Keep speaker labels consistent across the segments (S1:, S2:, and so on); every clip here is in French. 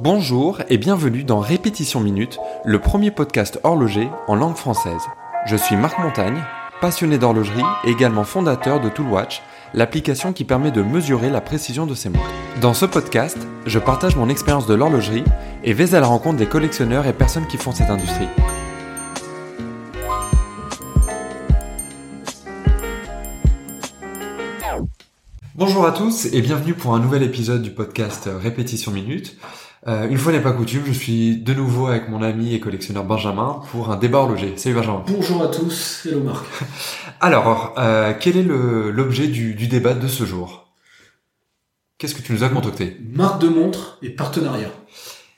S1: Bonjour et bienvenue dans Répétition Minute, le premier podcast horloger en langue française. Je suis Marc Montagne, passionné d'horlogerie et également fondateur de Toolwatch, l'application qui permet de mesurer la précision de ses montres. Dans ce podcast, je partage mon expérience de l'horlogerie et vais à la rencontre des collectionneurs et personnes qui font cette industrie. Bonjour à tous et bienvenue pour un nouvel épisode du podcast Répétition Minute. Euh, une fois n'est pas coutume, je suis de nouveau avec mon ami et collectionneur Benjamin pour un débat horloger. Salut Benjamin.
S2: Bonjour à tous, hello Marc.
S1: Alors, euh, quel est l'objet du, du débat de ce jour? Qu'est-ce que tu nous as concocté?
S2: Marque de montre et partenariat.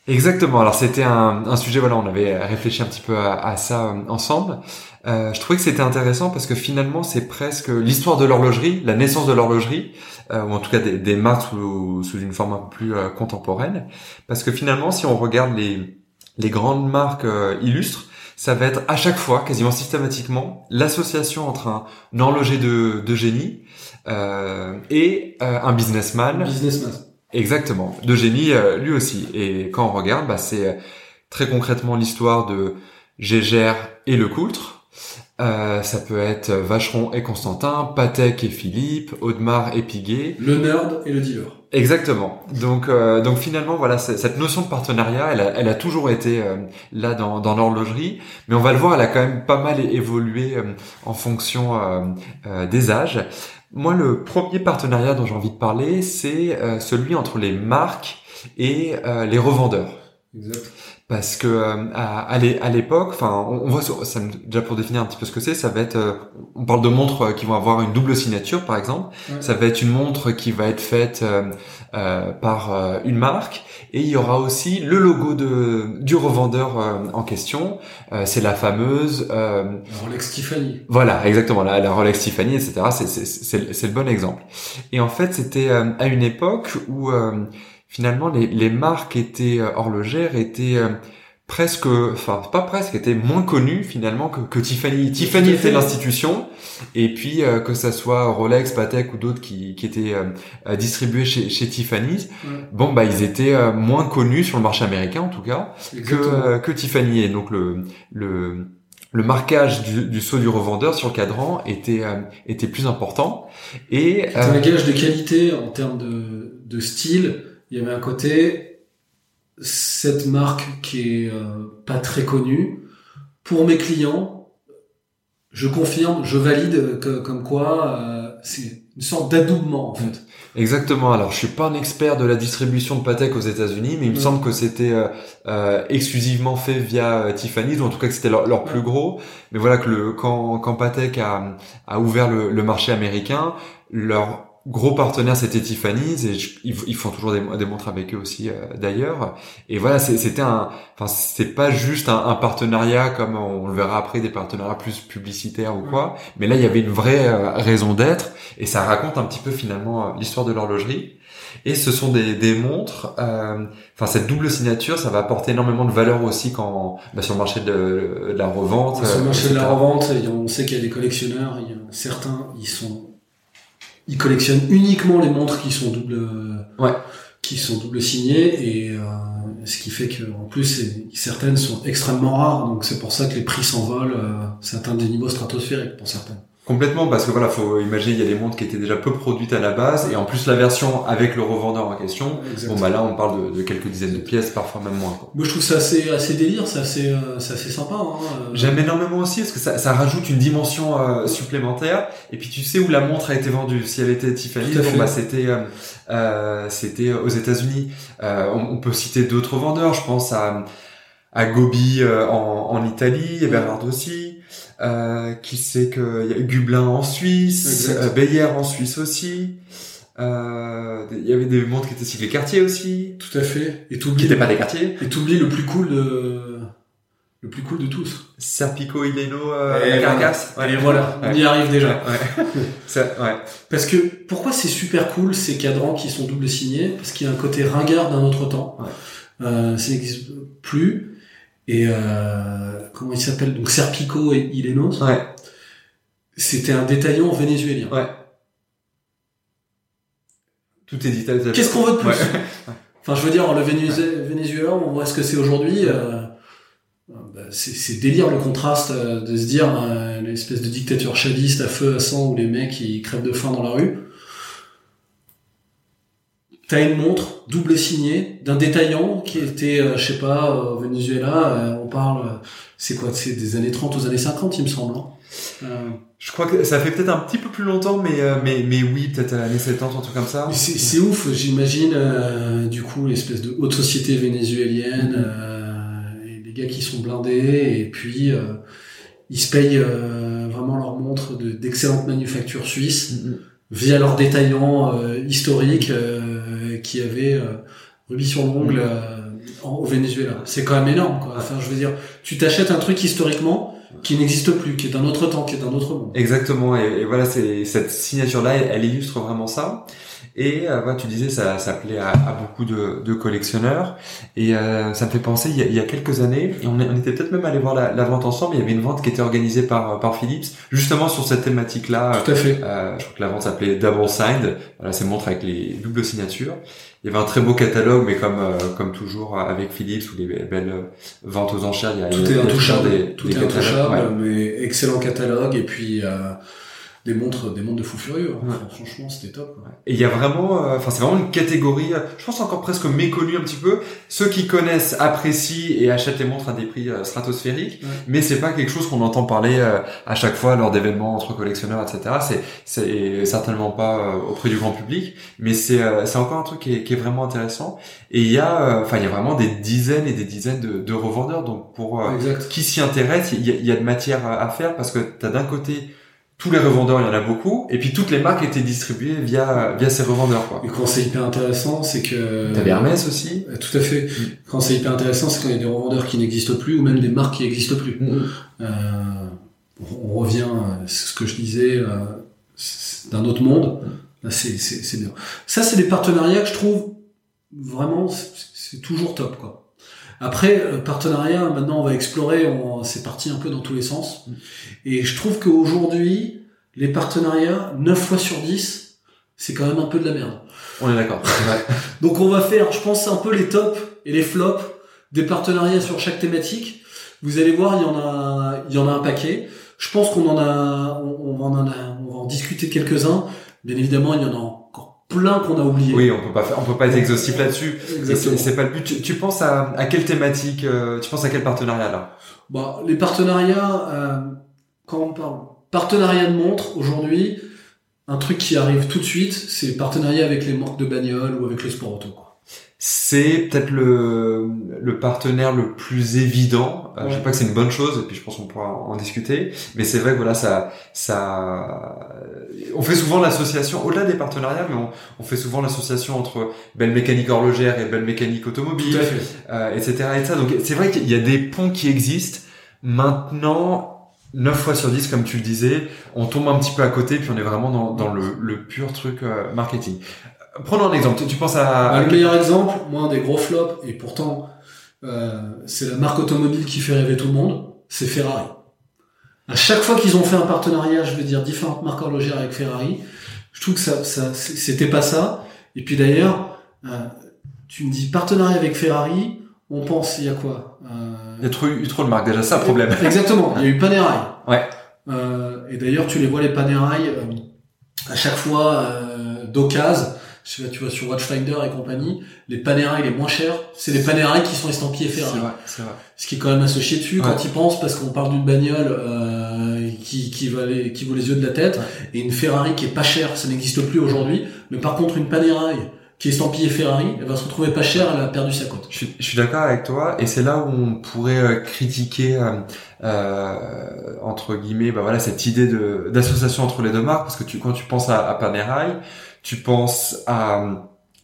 S1: Exactement. Alors c'était un, un, sujet, voilà, on avait réfléchi un petit peu à, à ça euh, ensemble. Euh, je trouvais que c'était intéressant parce que finalement c'est presque l'histoire de l'horlogerie, la naissance de l'horlogerie, euh, ou en tout cas des, des marques sous, sous, une forme un peu plus euh, contemporaine. Parce que finalement, si on regarde les, les grandes marques euh, illustres, ça va être à chaque fois, quasiment systématiquement, l'association entre un, un horloger de, de génie et un businessman.
S2: Businessman
S1: Exactement, de génie euh, lui aussi. Et quand on regarde, bah, c'est euh, très concrètement l'histoire de Gégère et Lecoultre. Euh, ça peut être Vacheron et Constantin, Patek et Philippe, Audemars et Piguet.
S2: Le nerd et le dealer.
S1: Exactement. Donc, euh, donc finalement, voilà, cette notion de partenariat, elle a, elle a toujours été euh, là dans, dans l'horlogerie, mais on va le voir, elle a quand même pas mal évolué en fonction des âges. Moi, le premier partenariat dont j'ai envie de parler, c'est euh, celui entre les marques et euh, les revendeurs.
S2: Exact.
S1: Parce que euh, à, l'époque, enfin, on, voit ça, déjà pour définir un petit peu ce que c'est, ça va être, euh, on parle de montres qui vont avoir une double signature, par exemple. Ça va être une montre qui va être faite euh, par une marque, et il y aura aussi le logo de du revendeur en question. c'est la fameuse
S2: Rolex Tiffany.
S1: Voilà, exactement, la, la Rolex Tiffany, etc. C'est le bon exemple. Et en fait, c'était à une époque où finalement les, les marques étaient euh, horlogères étaient euh, presque, enfin pas presque, étaient moins connues finalement que, que Tiffany. Tiffany était l'institution, et puis euh, que ça soit Rolex, Patek ou d'autres qui, qui étaient distribués chez, chez Tiffany, bon bah ils étaient moins connus sur le marché américain en tout cas que, que Tiffany. Et donc le le le marquage du, du sceau du revendeur sur le cadran était était plus important. Et
S2: c'était un gage de qualité en termes de, de style il y avait un côté cette marque qui est euh, pas très connue pour mes clients je confirme je valide que comme quoi euh, c'est une sorte d'adoubement en fait
S1: Exactement. Alors, je suis pas un expert de la distribution de Patek aux États-Unis, mais il me semble que c'était euh, euh, exclusivement fait via euh, Tiffany, ou en tout cas que c'était leur, leur, plus gros. Mais voilà que le quand quand Patek a, a ouvert le, le marché américain, leur gros partenaire c'était Tiffany's et ils, font toujours des, des, montres avec eux aussi euh, d'ailleurs. Et voilà c'était un enfin c'est pas juste un, partenariat comme on le verra après des partenariats plus publicitaires ou quoi. Mais là il y avait une vraie euh, raison d'être et ça raconte un petit peu finalement euh, l'histoire de l'horlogerie. Et ce sont des, des montres enfin cette double signature ça va apporter énormément de valeur aussi quand bah, sur le marché de, la revente
S2: sur le marché de la revente on sait qu'il y a des collectionneurs certains ils sont ils collectionnent uniquement les montres qui sont double,
S1: ouais.
S2: qui sont double signées et euh, ce qui fait que en plus certaines sont extrêmement rares donc c'est pour ça que les prix s'envolent. Euh, c'est atteint des niveaux stratosphériques pour certaines.
S1: Complètement, parce que voilà, faut imaginer, il y a des montres qui étaient déjà peu produites à la base, et en plus la version avec le revendeur en question, bon bah là on parle de, de, quelques dizaines de pièces, parfois même moins. Quoi.
S2: Moi je trouve ça assez, assez délire, c'est assez, euh, assez sympa. Hein,
S1: euh. J'aime énormément aussi, parce que ça, ça rajoute une dimension euh, supplémentaire, et puis tu sais où la montre a été vendue. Si elle était Tiffany, bon bah c'était euh, c'était aux États-Unis. On, on, peut citer d'autres vendeurs, je pense à à Gobi en, en Italie, et Bernard aussi. Euh, qui sait que y a Gublin en Suisse, euh, Beyer en Suisse aussi. Euh, il y avait des montres qui étaient cyclées quartier aussi.
S2: Tout à fait.
S1: Et qui n'étaient pas des quartiers.
S2: Et t'oublies le plus cool de le plus cool de tous.
S1: Serpico Ileno euh, la carcasse.
S2: Ouais. Et voilà, on y arrive déjà.
S1: Ouais. Ça, ouais.
S2: Parce que pourquoi c'est super cool ces cadrans qui sont double signés? Parce qu'il y a un côté ringard d'un autre temps. Euh, ça n'existe plus. Et euh, comment il s'appelle? Donc Serpico et Ilenos.
S1: Ouais.
S2: C'était un détaillant vénézuélien.
S1: Ouais. Tout est dit.
S2: Qu'est-ce qu'on veut de plus? Enfin, je veux dire, le Vénézuela, Venezuela, on voit ce que c'est aujourd'hui. Euh, bah, c'est délire le contraste euh, de se dire euh, l'espèce de dictature chaviste à feu à sang où les mecs ils crèvent de faim dans la rue. T'as une montre double signée d'un détaillant qui était, euh, je sais pas, au Venezuela. on parle, c'est quoi, c'est des années 30 aux années 50, il me semble. Hein.
S1: Je crois que ça fait peut-être un petit peu plus longtemps, mais mais mais oui, peut-être années 70, un truc comme ça.
S2: C'est ouf, j'imagine du coup l'espèce de haute société vénézuélienne. Mm-hmm les gars qui sont blindés et puis euh, ils se payent euh, vraiment leur montre d'excellentes manufactures suisses mm-hmm. via leurs détaillants euh, historiques qui avaient rubis sur l'ongle mm-hmm. au Venezuela. C'est quand même énorme quoi. Enfin, je veux dire, tu t'achètes un truc historiquement qui n'existe plus, qui est d'un autre temps, qui est d'un autre monde.
S1: Exactement. Et, voilà, c'est cette signature-là, elle, illustre vraiment ça. Et euh, tu disais, ça, ça plaît à, à beaucoup de, de, collectionneurs. Et euh, ça me fait penser, il y a, il y a quelques années, et on, on était peut-être même allé voir la, la, vente ensemble. Il y avait une vente qui était organisée par par Philips, justement sur cette thématique-là.
S2: Tout à fait.
S1: Euh, je crois que la vente s'appelait Double Signed. Voilà, c'est montre avec les doubles signatures. Il y avait un très beau catalogue, mais comme euh, comme toujours avec Philips ou les belles ventes aux enchères, il y a
S2: tout est intouchable, des, tout est intouchable, mais excellent catalogue. Et puis euh, des montres des montres de fou furieux hein. franchement c'était top
S1: et il y a vraiment euh, enfin c'est vraiment une catégorie euh, je pense encore presque méconnue un petit peu. Ceux qui connaissent apprécient et achètent les montres à des prix euh, stratosphériques mais c'est pas quelque chose qu'on entend parler à chaque fois lors d'événements entre collectionneurs etc c'est c'est certainement pas auprès du grand public mais c'est c'est encore un truc qui est, qui est vraiment intéressant. Et il y a enfin il y a vraiment des dizaines et des dizaines de, de revendeurs. Donc pour qui s'y intéresse il y, y a de matière à faire parce que tu as d'un côté tous les revendeurs, il y en a beaucoup, et puis toutes les marques étaient distribuées via via ces revendeurs. Quoi.
S2: Et quand c'est hyper intéressant, c'est que
S1: t'avais Hermès aussi.
S2: Euh, tout à fait. Mm. Quand c'est hyper intéressant, c'est quand il y a des revendeurs qui n'existent plus ou même des marques qui n'existent plus. Mm. Euh, on revient, à ce que je disais, euh, d'un autre monde. Mm. C'est c'est bien. Ça, c'est des partenariats que je trouve vraiment c'est toujours top quoi. Après, euh, partenariat, maintenant on va explorer, c'est parti un peu dans tous les sens. Et je trouve qu'aujourd'hui, les partenariats, 9 fois sur 10, c'est quand même un peu de la merde.
S1: On est d'accord.
S2: Donc on va faire, je pense, un peu les tops et les flops des partenariats sur chaque thématique. Vous allez voir, il y en a, il y en a un paquet. Je pense qu'on en a, on, va en, on va en discuter quelques-uns. Bien évidemment, il y en a plein qu'on a oublié.
S1: Oui, on peut pas faire, on peut pas être exhaustif là-dessus. C'est pas le but. Tu, penses à, à quelle thématique euh, Tu penses à quel partenariat là?
S2: Bah, les partenariats. Euh, quand on parle partenariat de montre aujourd'hui, un truc qui arrive tout de suite, c'est partenariat avec les marques de bagnole ou avec le sport auto. Quoi
S1: c'est peut-être le, le partenaire le plus évident. Euh, je sais pas que c'est une bonne chose, et puis je pense qu'on pourra en discuter. Mais c'est vrai que voilà, ça, ça, on fait souvent l'association au-delà des partenariats, mais on, on fait souvent l'association entre belle mécanique horlogère et belle mécanique automobile, euh, etc., etc. Donc c'est vrai qu'il y a des ponts qui existent. Maintenant, 9 fois sur 10, comme tu le disais, on tombe un petit peu à côté, puis on est vraiment dans, dans le, le pur truc euh, marketing. Prenons un exemple. Tu penses à...
S2: Bah, le meilleur exemple, moi, un des gros flops, et pourtant, euh, c'est la marque automobile qui fait rêver tout le monde, c'est Ferrari. À chaque fois qu'ils ont fait un partenariat, je veux dire, différentes marques horlogères avec Ferrari, je trouve que ça, ça c'était pas ça. Et puis d'ailleurs, euh, tu me dis partenariat avec Ferrari, on pense, il y a quoi
S1: euh... Il y a trop, eu trop de marques, déjà, ça, problème.
S2: Exactement, il y a eu Panerai.
S1: Ouais.
S2: Euh, et d'ailleurs, tu les vois, les Panerai, euh, à chaque fois, euh, d'occasion, tu vois, sur Watchfinder et compagnie, les Panerai les moins chers, c'est les Panerai qui sont estampillés Ferrari.
S1: C'est vrai, c'est vrai.
S2: Ce qui est quand même associé dessus quand ils pensent, parce qu'on parle d'une bagnole euh, qui, qui, va les, qui vaut les yeux de la tête, et une Ferrari qui est pas chère, ça n'existe plus aujourd'hui, mais par contre une Panerai qui est estampillée Ferrari, elle va se retrouver pas chère, elle a perdu sa cote.
S1: Je, je suis d'accord avec toi, et c'est là où on pourrait euh, critiquer euh, euh, entre guillemets, bah voilà cette idée de d'association entre les deux marques, parce que tu quand tu penses à, à Panerai, tu penses à euh,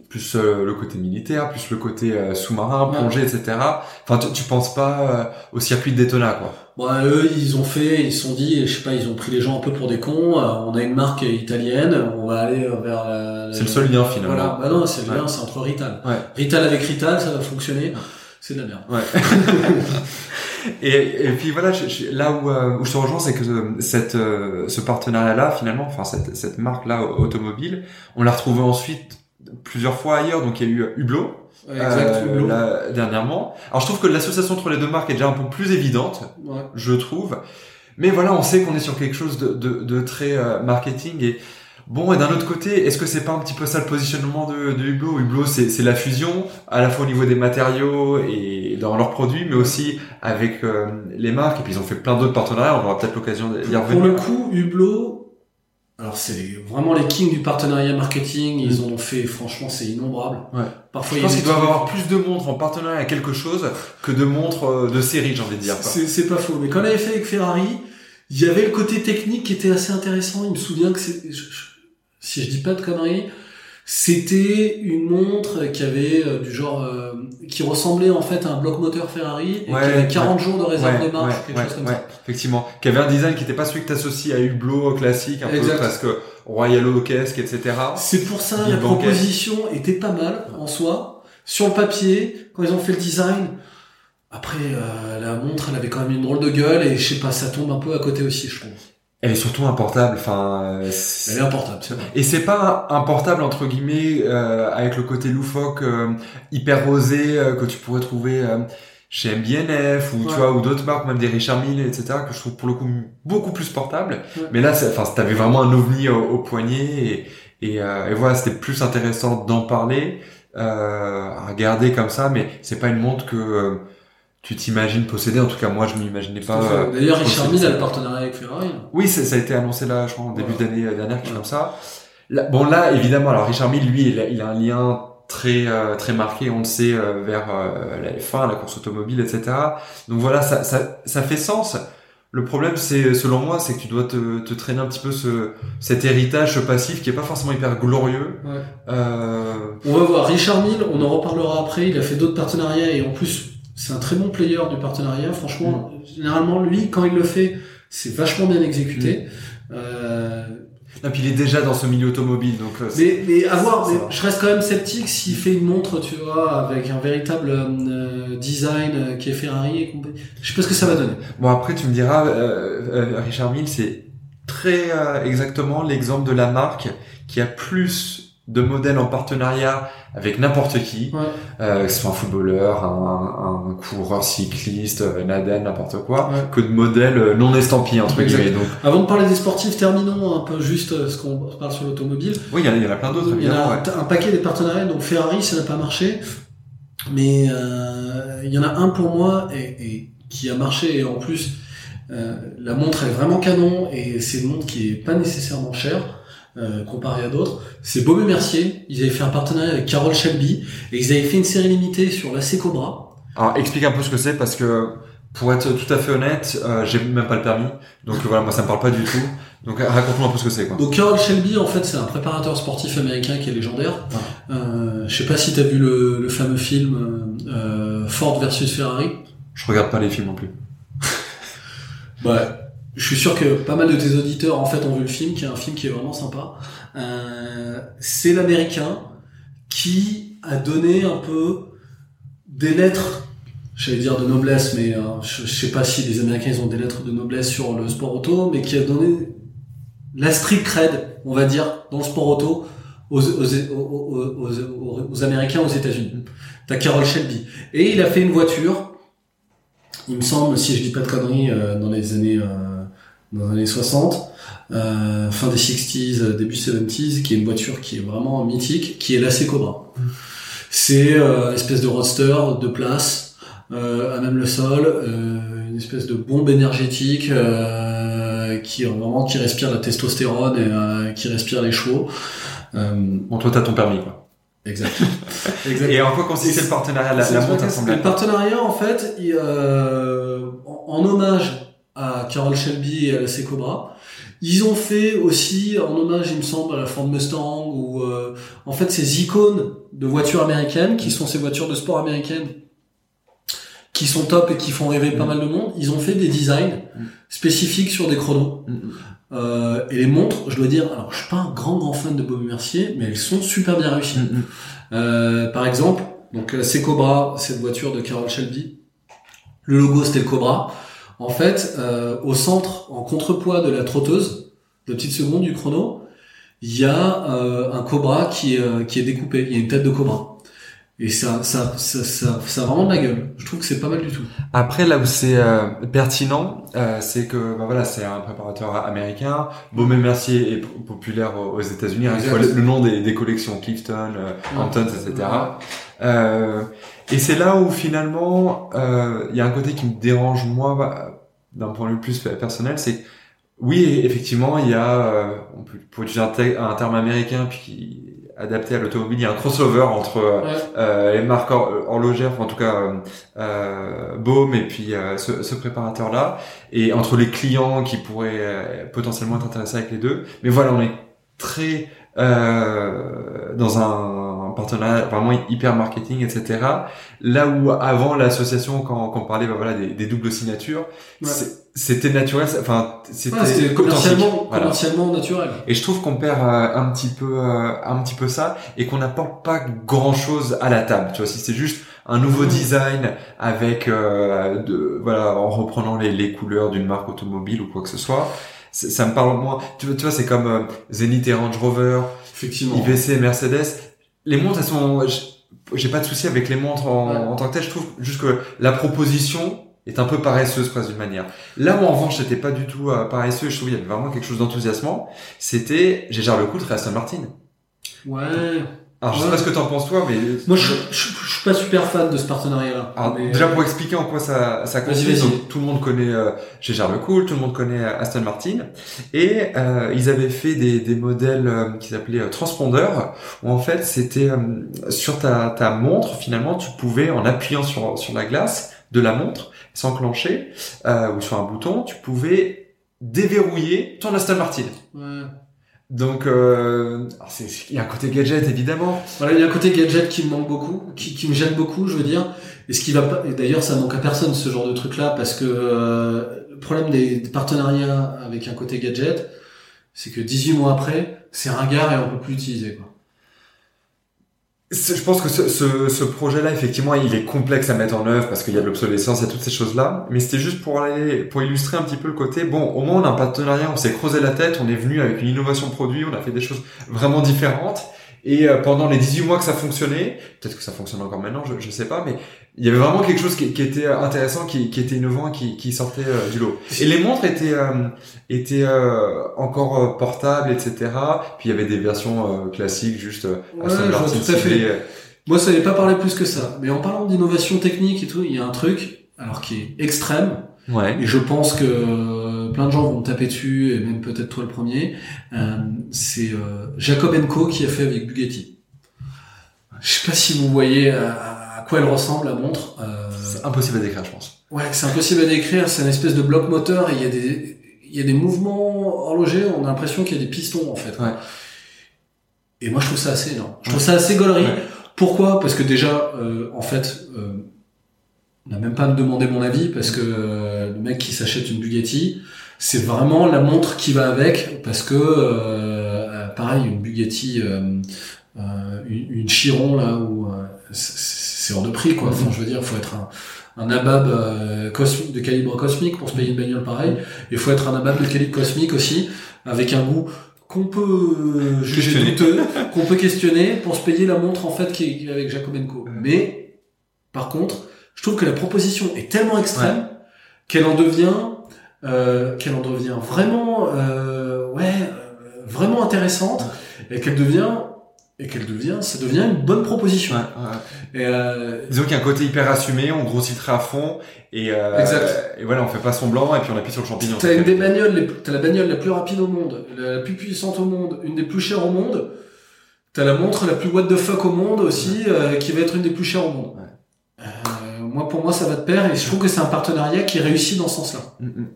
S1: plus euh, le côté militaire, plus le côté euh, sous-marin, plongée, etc. Enfin, tu, tu penses pas au circuit de Daytona, quoi?
S2: Bon, eux, ils ont fait, ils se sont dit, je sais pas, ils ont pris les gens un peu pour des cons. on a une marque italienne, on va aller vers.
S1: c'est le seul lien finalement.
S2: Voilà, bah non, c'est le lien, c'est entre Rital.
S1: Ouais.
S2: Rital avec Rital, ça va fonctionner. C'est de la merde.
S1: Ouais. et, et puis voilà, là où, où je te rejoins, c'est que cette, ce partenariat-là, finalement, enfin cette, cette marque-là automobile, on l'a retrouvée ensuite plusieurs fois ailleurs. Donc il y a eu Hublot,
S2: Exact, Hublot.
S1: là, dernièrement. Alors je trouve que l'association entre les deux marques est déjà un peu plus évidente,
S2: Ouais.
S1: je trouve. Mais voilà, on sait qu'on est sur quelque chose de, de, de très euh, marketing et bon. Et d'un autre côté, est-ce que c'est pas un petit peu ça le positionnement de, de Hublot Hublot, c'est la fusion, à la fois au niveau des matériaux et dans leurs produits, mais aussi avec euh, les marques. Et puis ils ont fait plein d'autres partenariats. On aura peut-être l'occasion d'y
S2: Pour
S1: revenir.
S2: le coup, Hublot, alors c'est vraiment les kings du partenariat marketing. Ils en ont fait, franchement, c'est innombrable.
S1: Ouais.
S2: Parfois,
S1: Je pense avoir plus de montres en partenariat à quelque chose que de montres euh, de série, j'ai envie de dire.
S2: C'est pas faux. Mais quand on avait fait avec Ferrari, il y avait le côté technique qui était assez intéressant. Il me souvient que c'est, je- je- si je dis pas de conneries, c'était une montre qui avait euh, du genre, euh, qui ressemblait en fait à un bloc moteur Ferrari et
S1: Ouais,
S2: qui avait 40
S1: ouais.
S2: jours de réserve
S1: Ouais,
S2: de marche,
S1: ouais,
S2: quelque
S1: ouais,
S2: chose comme ça.
S1: Effectivement. Qui avait un design qui n'était pas celui que t'associes à Hublot classique, un
S2: Exact.
S1: peu parce que Royal esque, etc.
S2: C'est pour ça la proposition était pas mal en soi. Sur le papier, quand ils ont fait le design, après euh, la montre, elle avait quand même une drôle de gueule et je sais pas, ça tombe un peu à côté aussi, je trouve.
S1: Elle est surtout un portable. Enfin, euh,
S2: Elle est importante, c'est vrai.
S1: et c'est pas un portable entre guillemets euh, avec le côté loufoque, euh, hyper rosé euh, que tu pourrais trouver euh, chez MBNF ou
S2: Ouais.
S1: tu vois ou d'autres marques, même des Richard Mille, etc. Que je trouve pour le coup beaucoup plus portable.
S2: Ouais.
S1: Mais là, c'est- enfin, t'avais vraiment un ovni au, au poignet et, et, euh, et voilà, c'était plus intéressant d'en parler, euh, à regarder comme ça. Mais c'est pas une montre que euh, tu t'imagines posséder. En tout cas, moi, je m'imaginais pas. Euh,
S2: D'ailleurs, Richard Mille a le partenariat avec Ferrari.
S1: Oui, ça, ça a été annoncé là, je crois, en début d'année euh, dernière, quelque chose
S2: Ouais.
S1: comme ça. Là- bon, là, évidemment, alors Richard Mille, lui, il a, il a un lien très euh, très marqué, on le sait, euh, vers la F1, la course automobile, etc. Donc voilà, ça, ça, ça fait sens. Le problème, c'est, selon moi, c'est que tu dois te, te traîner un petit peu ce, cet héritage, passif qui est pas forcément hyper glorieux.
S2: Ouais.
S1: Euh,
S2: On va voir. Richard Mille, on en reparlera après. Il a fait d'autres partenariats et en plus, c'est un très bon player du partenariat. Franchement, généralement, lui, quand il le fait, c'est vachement bien exécuté. Euh,
S1: et puis il est déjà dans ce milieu automobile, donc euh,
S2: mais, mais à voir, mais je reste quand même sceptique s'il fait une montre, tu vois, avec un véritable euh, design euh, qui est Ferrari et compagnie. Je sais pas ce que ça va donner.
S1: Bon après tu me diras, euh, euh, Richard Mille c'est très euh, exactement l'exemple de la marque qui a plus de modèles en partenariat avec n'importe qui,
S2: Ouais.
S1: euh, que ce soit un footballeur, un, un coureur cycliste, euh, Nadal, n'importe quoi,
S2: Ouais.
S1: que de modèles euh, non estampillés entre guillemets. Donc
S2: Avant de parler des sportifs, terminons un peu juste ce qu'on parle sur l'automobile.
S1: oui, il y, en a- il y en a plein d'autres
S2: Il y en a
S1: ouais.
S2: un, paquet des partenariats, donc Ferrari, ça n'a pas marché. Mais euh, il y en a un pour moi et, et qui a marché et en plus euh, la montre est vraiment canon et c'est une montre qui est pas nécessairement chère euh, comparée à d'autres. C'est Baume Mercier. Ils avaient fait un partenariat avec Carol Shelby et ils avaient fait une série limitée sur la C Cobra.
S1: Alors explique un peu ce que c'est parce que pour être tout à fait honnête, euh, j'ai même pas le permis, donc voilà moi ça me parle pas du tout. Donc raconte-moi un peu ce que c'est quoi.
S2: Donc Carol Shelby, en fait, c'est un préparateur sportif américain qui est légendaire. Euh, je sais pas si t'as vu le, le fameux film euh, Ford versus Ferrari.
S1: Je regarde pas les films non plus.
S2: Bah, je suis sûr que pas mal de tes auditeurs en fait ont vu le film, qui est un film qui est vraiment sympa. Euh, c'est l'américain qui a donné un peu des lettres, j'allais dire de noblesse, mais euh, je, je sais pas si les Américains ils ont des lettres de noblesse sur le sport auto, mais qui a donné la street cred, on va dire, dans le sport auto aux, aux, Américains aux États-Unis. T'as Carol Shelby. Et il a fait une voiture, il me semble, si je dis pas de conneries, euh, dans les années, dans les années 60, euh, fin des 60s, euh, début 70s, qui est une voiture qui est vraiment mythique, qui est la Cobra. C'est euh, une espèce de roadster de place, euh, à même le sol, euh, une espèce de bombe énergétique euh, qui vraiment qui respire la testostérone et euh, qui respire les chevaux. Euh,
S1: Bon toi t'as ton permis quoi.
S2: exact. exact.
S1: Et en quoi consistait le partenariat la, la
S2: Le partenariat, en fait, il, euh, en, en hommage à Carol Shelby et à la C Cobra, ils ont fait aussi en hommage, il me semble, à la Ford Mustang ou euh, en fait ces icônes de voitures américaines qui sont ces voitures de sport américaines qui sont top et qui font rêver pas
S1: Mm.
S2: mal de monde. Ils ont fait des designs
S1: Mm.
S2: spécifiques sur des chronos.
S1: Mm.
S2: Euh, et les montres, je dois dire, alors je suis pas un grand grand fan de Bobby Mercier, mais elles sont super bien réussies. Euh, par exemple, donc la C Cobra, cette voiture de Carol Shelby, le logo c'était le Cobra. En fait, euh, au centre, en contrepoids de la trotteuse, de petite seconde du chrono, il y a euh, un Cobra qui euh, qui est découpé. Il y a une tête de Cobra. Et ça, ça, ça, ça, ça a vraiment de la gueule. Je trouve que c'est pas mal du tout.
S1: Après, là où c'est euh, pertinent, euh, c'est que bah voilà, c'est un préparateur américain. Baume Mercier est populaire aux États-Unis. Le, le nom des, des collections Clifton, euh, Hamptons, etc. Euh, et c'est là où finalement, euh, il y a un côté qui me dérange moi, bah, d'un point de vue plus personnel, c'est oui, effectivement, il y a, on peut, pour utiliser un, un terme américain puis adapté à l'automobile. Il y a un crossover entre euh, les marques horlogères, en tout cas euh, euh Baume et puis euh, ce, ce préparateur-là, et entre les clients qui pourraient euh, potentiellement être intéressés avec les deux. Mais voilà, on est très dans un, partenariat vraiment hyper marketing, etc. Là où avant l'association, quand, quand on parlait bah, voilà, des, des doubles signatures, c'était naturel, enfin
S2: c'était ouais, commercialement, commercialement naturel.
S1: Et je trouve qu'on perd euh, un petit peu, euh, un petit peu ça, et qu'on n'apporte pas grand chose à la table. Tu vois, si c'est juste un nouveau design avec, euh, de, voilà, en reprenant les, les couleurs d'une marque automobile ou quoi que ce soit, ça me parle moins. Tu, tu vois, c'est comme Zenith et Range Rover,
S2: effectivement,
S1: IVC et Mercedes. Les montres, elles sont, j'ai pas de souci avec les montres en, en tant que tel. Je trouve juste que la proposition est un peu paresseuse presque d'une manière. Là où en revanche c'était pas du tout euh, paresseux, je trouve qu'il y avait vraiment quelque chose d'enthousiasmant, c'était Gégard Lecoultre et Aston Martin.
S2: Ouais.
S1: Alors je sais pas ce que t'en penses toi, mais
S2: moi je, je, suis pas super fan de ce partenariat-là.
S1: Alors déjà euh, pour expliquer en quoi ça ça consiste, donc tout le monde connaît euh, Gégard Lecoultre, tout le monde connaît euh, Aston Martin, et euh, ils avaient fait des, des modèles euh, qui s'appelaient transpondeurs, où en fait c'était sur ta ta montre finalement tu pouvais en appuyant sur sur la glace de la montre s'enclencher euh, ou sur un bouton, tu pouvais déverrouiller ton Aston Martin.
S2: Ouais.
S1: Donc, euh, il y a un côté gadget évidemment.
S2: Voilà, il y a un côté gadget qui me manque beaucoup, qui, me gêne beaucoup, je veux dire. Et ce qui va pas, et d'ailleurs, ça manque à personne ce genre de truc-là, parce que euh, le problème des, des, partenariats avec un côté gadget, c'est que 18 mois après, c'est ringard et on peut plus l'utiliser. Quoi.
S1: Je pense que ce, projet-là, effectivement, il est complexe à mettre en œuvre parce qu'il y a de l'obsolescence et toutes ces choses-là. Mais c'était juste pour aller, pour illustrer un petit peu le côté. Bon, au moins on a un partenariat, on s'est creusé la tête, on est venu avec une innovation produit, on a fait des choses vraiment différentes. Et euh, pendant les 18 mois que ça fonctionnait, peut-être que ça fonctionne encore maintenant, je, je sais pas, mais il y avait vraiment quelque chose qui, qui était intéressant, qui, qui, était innovant, qui, qui sortait euh, du lot. Et les montres étaient euh, étaient euh, encore euh, portables, etc. Puis il y avait des versions classiques, juste
S2: ouais, tout à fait. Moi, ça n'avait pas parlé plus que ça. Mais en parlant d'innovation technique et tout, il y a un truc, alors qui est extrême.
S1: Ouais.
S2: Et je pense que plein de gens vont taper dessus, et même peut-être toi le premier. c'est Jacob Co qui a fait avec Bugatti. Je sais pas si vous voyez quoi elle ressemble la montre. Euh...
S1: C'est impossible à décrire, je pense.
S2: Ouais, c'est impossible à décrire. C'est une espèce de bloc moteur et il y a des il y a des mouvements horlogers. On a l'impression qu'il y a des pistons en fait.
S1: Ouais.
S2: Et moi, je trouve ça assez énorme. Je trouve ça assez gaulerie. Ouais. Pourquoi? Parce que déjà, euh, en fait, euh, on n'a même pas à me demander mon avis parce que euh, le mec qui s'achète une Bugatti, c'est vraiment la montre qui va avec parce que euh, pareil, une Bugatti, euh, une, une Chiron là où c'est hors de prix, quoi. Enfin, je veux dire, il faut être un, un abab euh, cosmique, de calibre cosmique pour se payer une bagnole pareille. Il faut être un abab de calibre cosmique aussi, avec un goût qu'on peut juger douteux, qu'on peut questionner pour se payer la montre en fait qui est avec Jacobenco. Mais par contre, je trouve que la proposition est tellement extrême ouais. qu'elle en devient euh, qu'elle en devient vraiment euh, ouais vraiment intéressante et qu'elle devient et qu'elle devient, ça devient une bonne proposition.
S1: Ouais, ouais. Et euh... Disons qu'il y a un côté hyper assumé, on grossit très à fond, et, euh,
S2: exact.
S1: et voilà, on fait pas semblant, et puis on appuie sur le champignon.
S2: T'as une des bagnoles, les... t'as la bagnole la plus rapide au monde, la plus puissante au monde, une des plus chères au monde. T'as la montre la plus what the fuck au monde aussi, euh, qui va être une des plus chères au monde. Ouais. Euh, moi, pour moi, ça va de pair, et je trouve que c'est un partenariat qui réussit dans ce sens-là.
S1: Mm -hmm.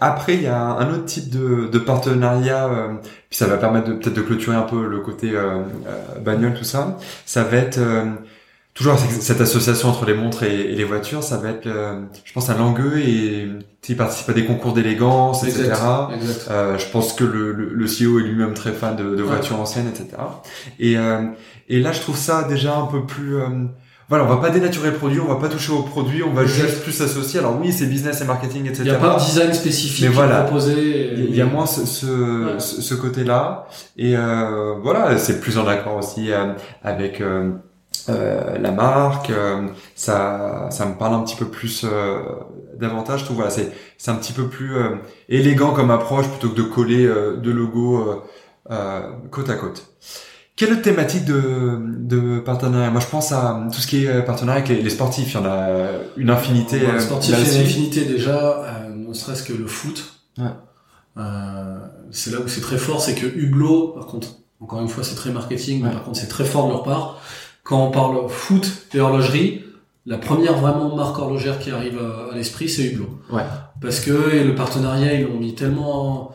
S1: Après, il y a un autre type de, de partenariat, euh, puis ça va permettre peut-être de clôturer un peu le côté euh, euh, bagnole, tout ça. Ça va être euh, toujours cette association entre les montres et, et les voitures. Ça va être, euh, je pense, à Langueux et il participe à des concours d'élégance, etc.
S2: Exact.
S1: je pense que le, le, le CEO est lui-même très fan de, de voitures ouais. anciennes, etc. Et, et là, je trouve ça déjà un peu plus voilà, on va pas dénaturer le produit, on va pas toucher au produit, on va juste plus s'associer. Alors oui, c'est business et marketing, etc.
S2: Il n'y a pas de design spécifique
S1: mais voilà,
S2: proposé.
S1: Il y a moins ce, ce, ouais. ce côté-là. Et euh, voilà, c'est plus en accord aussi euh, avec euh, euh, la marque, euh, ça, ça me parle un petit peu plus euh, davantage. Je trouve voilà, c'est c'est un petit peu plus élégant comme approche plutôt que de coller deux logos côte à côte. Quelle autre thématique de, de partenariat? Moi, je pense à tout ce qui est partenariat avec les, sportifs. Il y en a une infinité.
S2: les sportifs, il y a une infinité déjà, ne serait-ce que le foot. Ouais. c'est là où c'est très fort, c'est que Hublot, par contre, encore une fois, c'est très marketing, mais par contre, c'est très fort de leur part quand on parle foot et horlogerie, la première vraiment marque horlogère qui arrive à, l'esprit, c'est Hublot. Ouais. Parce que le partenariat, ils l'ont mis tellement,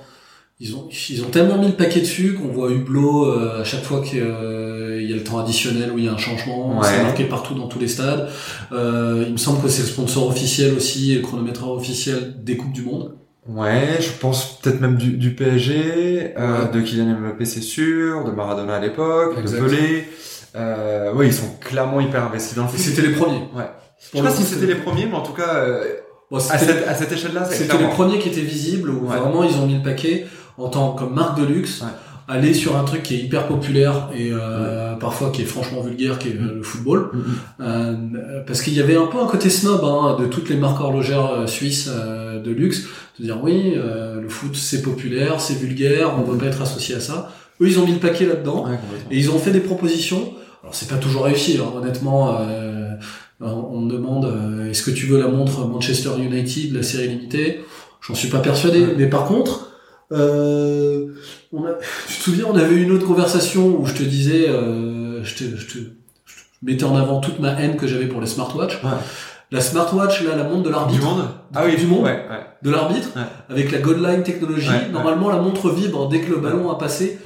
S2: ils ont, ils ont tellement mis le paquet dessus qu'on voit Hublot euh, à chaque fois qu'il euh, y a le temps additionnel où il y a un changement. C'est marqué partout dans tous les stades. Euh, il me semble que c'est le sponsor officiel aussi, le chronométreur officiel des coupes du monde.
S1: Ouais, je pense peut-être même du, du PSG, euh, de Kylian Mbappé c'est sûr, de Maradona à l'époque, de Pelé. Euh, oui, ils sont clairement hyper investis dans le foot.
S2: C'était les premiers.
S1: Ouais. Je sais pas si c'était les premiers, mais en tout cas, euh, à, cette, à cette échelle-là,
S2: c'était les premiers qui étaient visibles, où vraiment ils ont mis le paquet en tant que marque de luxe. Aller sur un truc qui est hyper populaire et euh, parfois qui est franchement vulgaire, qui est le football, euh, parce qu'il y avait un peu un côté snob hein, de toutes les marques horlogères euh, suisses euh, de luxe, de dire oui, euh, le foot c'est populaire, c'est vulgaire, on ne veut pas être associé à ça. Eux, ils ont mis le paquet là-dedans et ils ont fait des propositions alors c'est pas toujours réussi, hein. honnêtement. Euh, on me demande est-ce que tu veux la montre Manchester United, la série limitée? J'en suis pas persuadé. Mais par contre, euh, on a, tu te souviens, on avait eu une autre conversation où je te disais, euh, je, te, je, te, je, mettais en avant toute ma haine que j'avais pour les smartwatches. Ouais. La smartwatch, là, la montre de l'arbitre.
S1: Du monde
S2: Ah oui, du monde. Ouais, de l'arbitre, avec la Godline technologie. Normalement, la montre vibre dès que le ballon a passé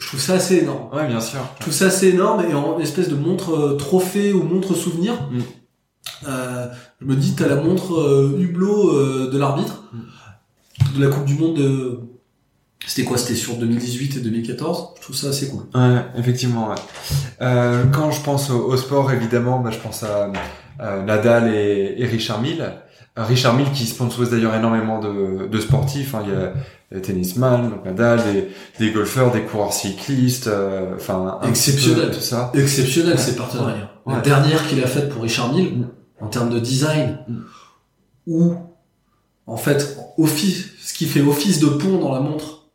S2: je trouve ça assez énorme.
S1: Ouais, bien sûr.
S2: Je trouve ça assez énorme et en espèce de montre euh, trophée ou montre souvenir. Mm. Euh, je me dis, t'as la montre Hublot de l'arbitre mm. De la Coupe du Monde de. C'était quoi? C'était sur 2018 et 2014. Je trouve ça assez cool.
S1: Ouais, effectivement. Ouais. Euh, quand je pense au, sport, évidemment, bah, je pense à Nadal et, et Richard Mille. Richard Mille qui sponsorise d'ailleurs énormément de, de sportifs. Hein. Il y a des tennisman, donc Nadal, des, des golfeurs, des coureurs cyclistes, euh, enfin
S2: exceptionnel
S1: tout ça.
S2: Exceptionnel ces partenariats. La dernière qu'il a faite pour Richard Mille, mm. en termes de design, mm. où en fait office, ce qui fait office de pont dans la montre,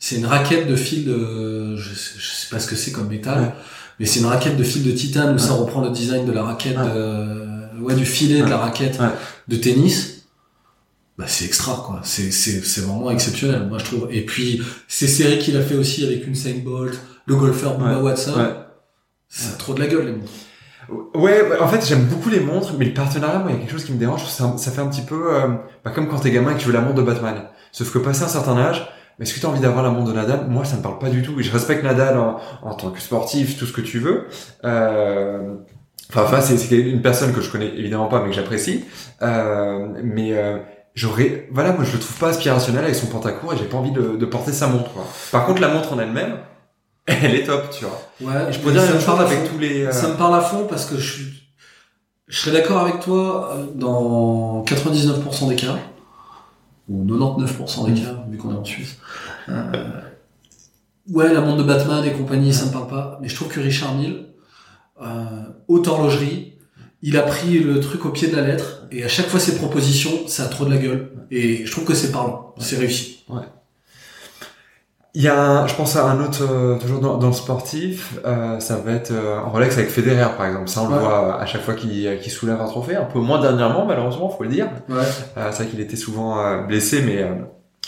S2: c'est une raquette de fil de, je sais, je sais pas ce que c'est comme métal, mais c'est une raquette de fil de titane où ça reprend le design de la raquette, de, ouais, du filet de la raquette de tennis. Bah c'est extra quoi. C'est c'est c'est vraiment exceptionnel moi je trouve. Et puis ces séries qu'il a fait aussi avec une Usain Bolt le golfeur Bubba Watson ça a trop de la gueule les montres.
S1: Ouais, en fait, j'aime beaucoup les montres, mais le partenariat, moi, il y a quelque chose qui me dérange. Ça, ça fait un petit peu, euh, bah, comme quand t'es gamin et que tu veux la montre de Batman. Sauf que passé un certain âge, est-ce que tu as envie d'avoir la montre de Nadal? Moi, ça me parle pas du tout. Et je respecte Nadal en, en tant que sportif, tout ce que tu veux. Euh, enfin, enfin, c'est, une personne que je connais évidemment pas, mais que j'apprécie. Euh, mais euh, j'aurais voilà moi je le trouve pas aspirationnel avec son pantacourt et j'ai pas envie de, de porter sa montre quoi. par contre la montre en elle-même elle est top tu vois
S2: ouais je peux dire ça me avec tous les euh, ça me parle à fond parce que je suis je serais d'accord avec toi euh, dans 99% des cas ou 99% des cas vu qu'on est en Suisse euh, ouais la montre de Batman et compagnie ça me parle pas mais je trouve que Richard Mille euh, haute horlogerie il a pris le truc au pied de la lettre et à chaque fois ses propositions, ça a trop de la gueule. Et je trouve que c'est parlant, c'est réussi.
S1: Ouais. Il y a, je pense à un autre, euh, toujours dans, dans, le sportif, euh, ça va être euh, en Rolex avec Federer par exemple. Ça on le voit à chaque fois qu'il soulève un trophée, un peu moins dernièrement malheureusement, faut le dire. Ouais. Euh, c'est vrai qu'il était souvent euh, blessé, mais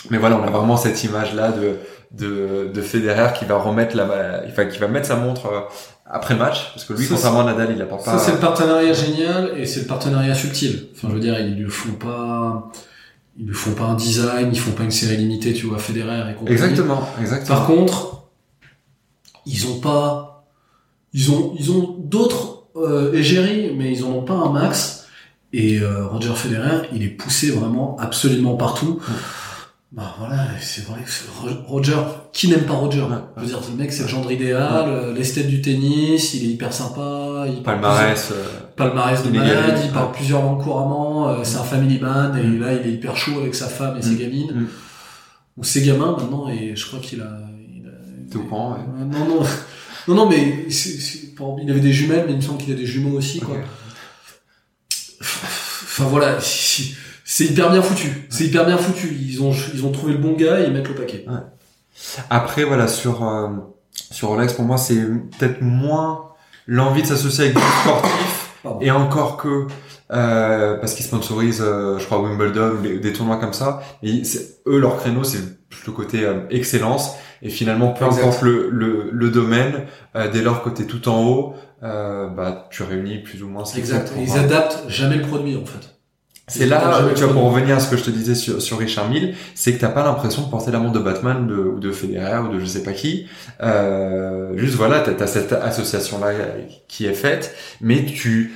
S1: mais voilà, on a vraiment cette image là de de, de Federer qui va remettre la, enfin qui va mettre sa montre après match, parce que lui, contrairement à Nadal, il apporte pas.
S2: Ça, c'est le partenariat génial et c'est le partenariat subtil. Enfin, je veux dire, ils lui font pas, ils lui font pas un design, ils font pas une série limitée, tu vois, Federer et compagnie.
S1: Exactement, exactement.
S2: Par contre, ils ont pas, ils ont, ils ont d'autres euh, égéries, mais ils en ont pas un max. Et euh, Roger Federer, il est poussé vraiment absolument partout. Bah voilà, c'est vrai que Roger, qui n'aime pas Roger? Je veux dire, le mec c'est le genre idéal, euh, l'esthète du tennis, il est hyper sympa, il
S1: palmarès,
S2: euh, palmarès de malade, il parle plusieurs langues couramment, euh, c'est un family man et mm. là il est hyper chaud avec sa femme et ses mm. gamines mm. ou ses gamins maintenant et je crois qu'il a,
S1: a, au courant,
S2: Non non, Non, non, mais c'est- c'est- bon, il avait des jumelles, mais il me semble qu'il a des jumeaux aussi, quoi. Enfin voilà, c'est c'est hyper bien foutu. C'est hyper bien foutu. Ils ont, ils ont trouvé le bon gars et ils mettent le paquet.
S1: Après, voilà, sur, euh, sur Rolex, pour moi, c'est peut-être moins l'envie de s'associer avec des sportifs,
S2: Pardon.
S1: et encore que, euh, parce qu'ils sponsorisent, euh, je crois, Wimbledon, ou des, des tournois comme ça, et eux, leur créneau, c'est le côté euh, excellence, et finalement, peu
S2: Exact.
S1: importe le, le, le domaine, euh, dès lors que t'es tout en haut, euh, bah, tu réunis plus ou moins ce
S2: Exact. Ils
S1: euh,
S2: adaptent jamais le produit, en fait.
S1: C'est là, tu vois, pour revenir à ce que je te disais sur, sur Richard Mille, c'est que t'as pas l'impression de porter la montre de Batman de, ou de Federer ou de je sais pas qui. Euh, juste voilà, t'as as cette association-là qui est faite, mais tu,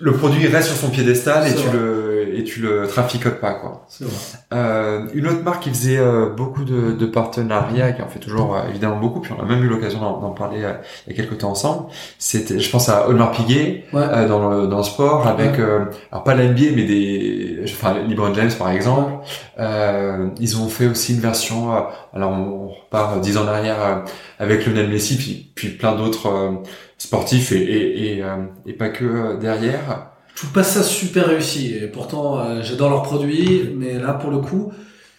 S1: le produit reste sur son piédestal et tu
S2: vrai.
S1: le et tu le traficotes pas quoi.
S2: Vrai.
S1: Euh, une autre marque qui faisait euh, beaucoup de, de partenariats, qui en fait toujours euh, évidemment beaucoup, puis on a même eu l'occasion d'en parler euh, il y a quelques temps ensemble. C'était, je pense à Audemars Piguet
S2: Ouais.
S1: euh, dans le dans le sport avec euh, alors pas la NBA mais des enfin LeBron James par exemple. Euh, ils ont fait aussi une version euh, alors on repart dix ans en arrière euh, avec Lionel Messi puis puis plein d'autres euh, sportifs et et et, euh, et pas que derrière.
S2: Je trouve pas ça super réussi. Et pourtant, euh, j'adore leurs produits, mais là, pour le coup,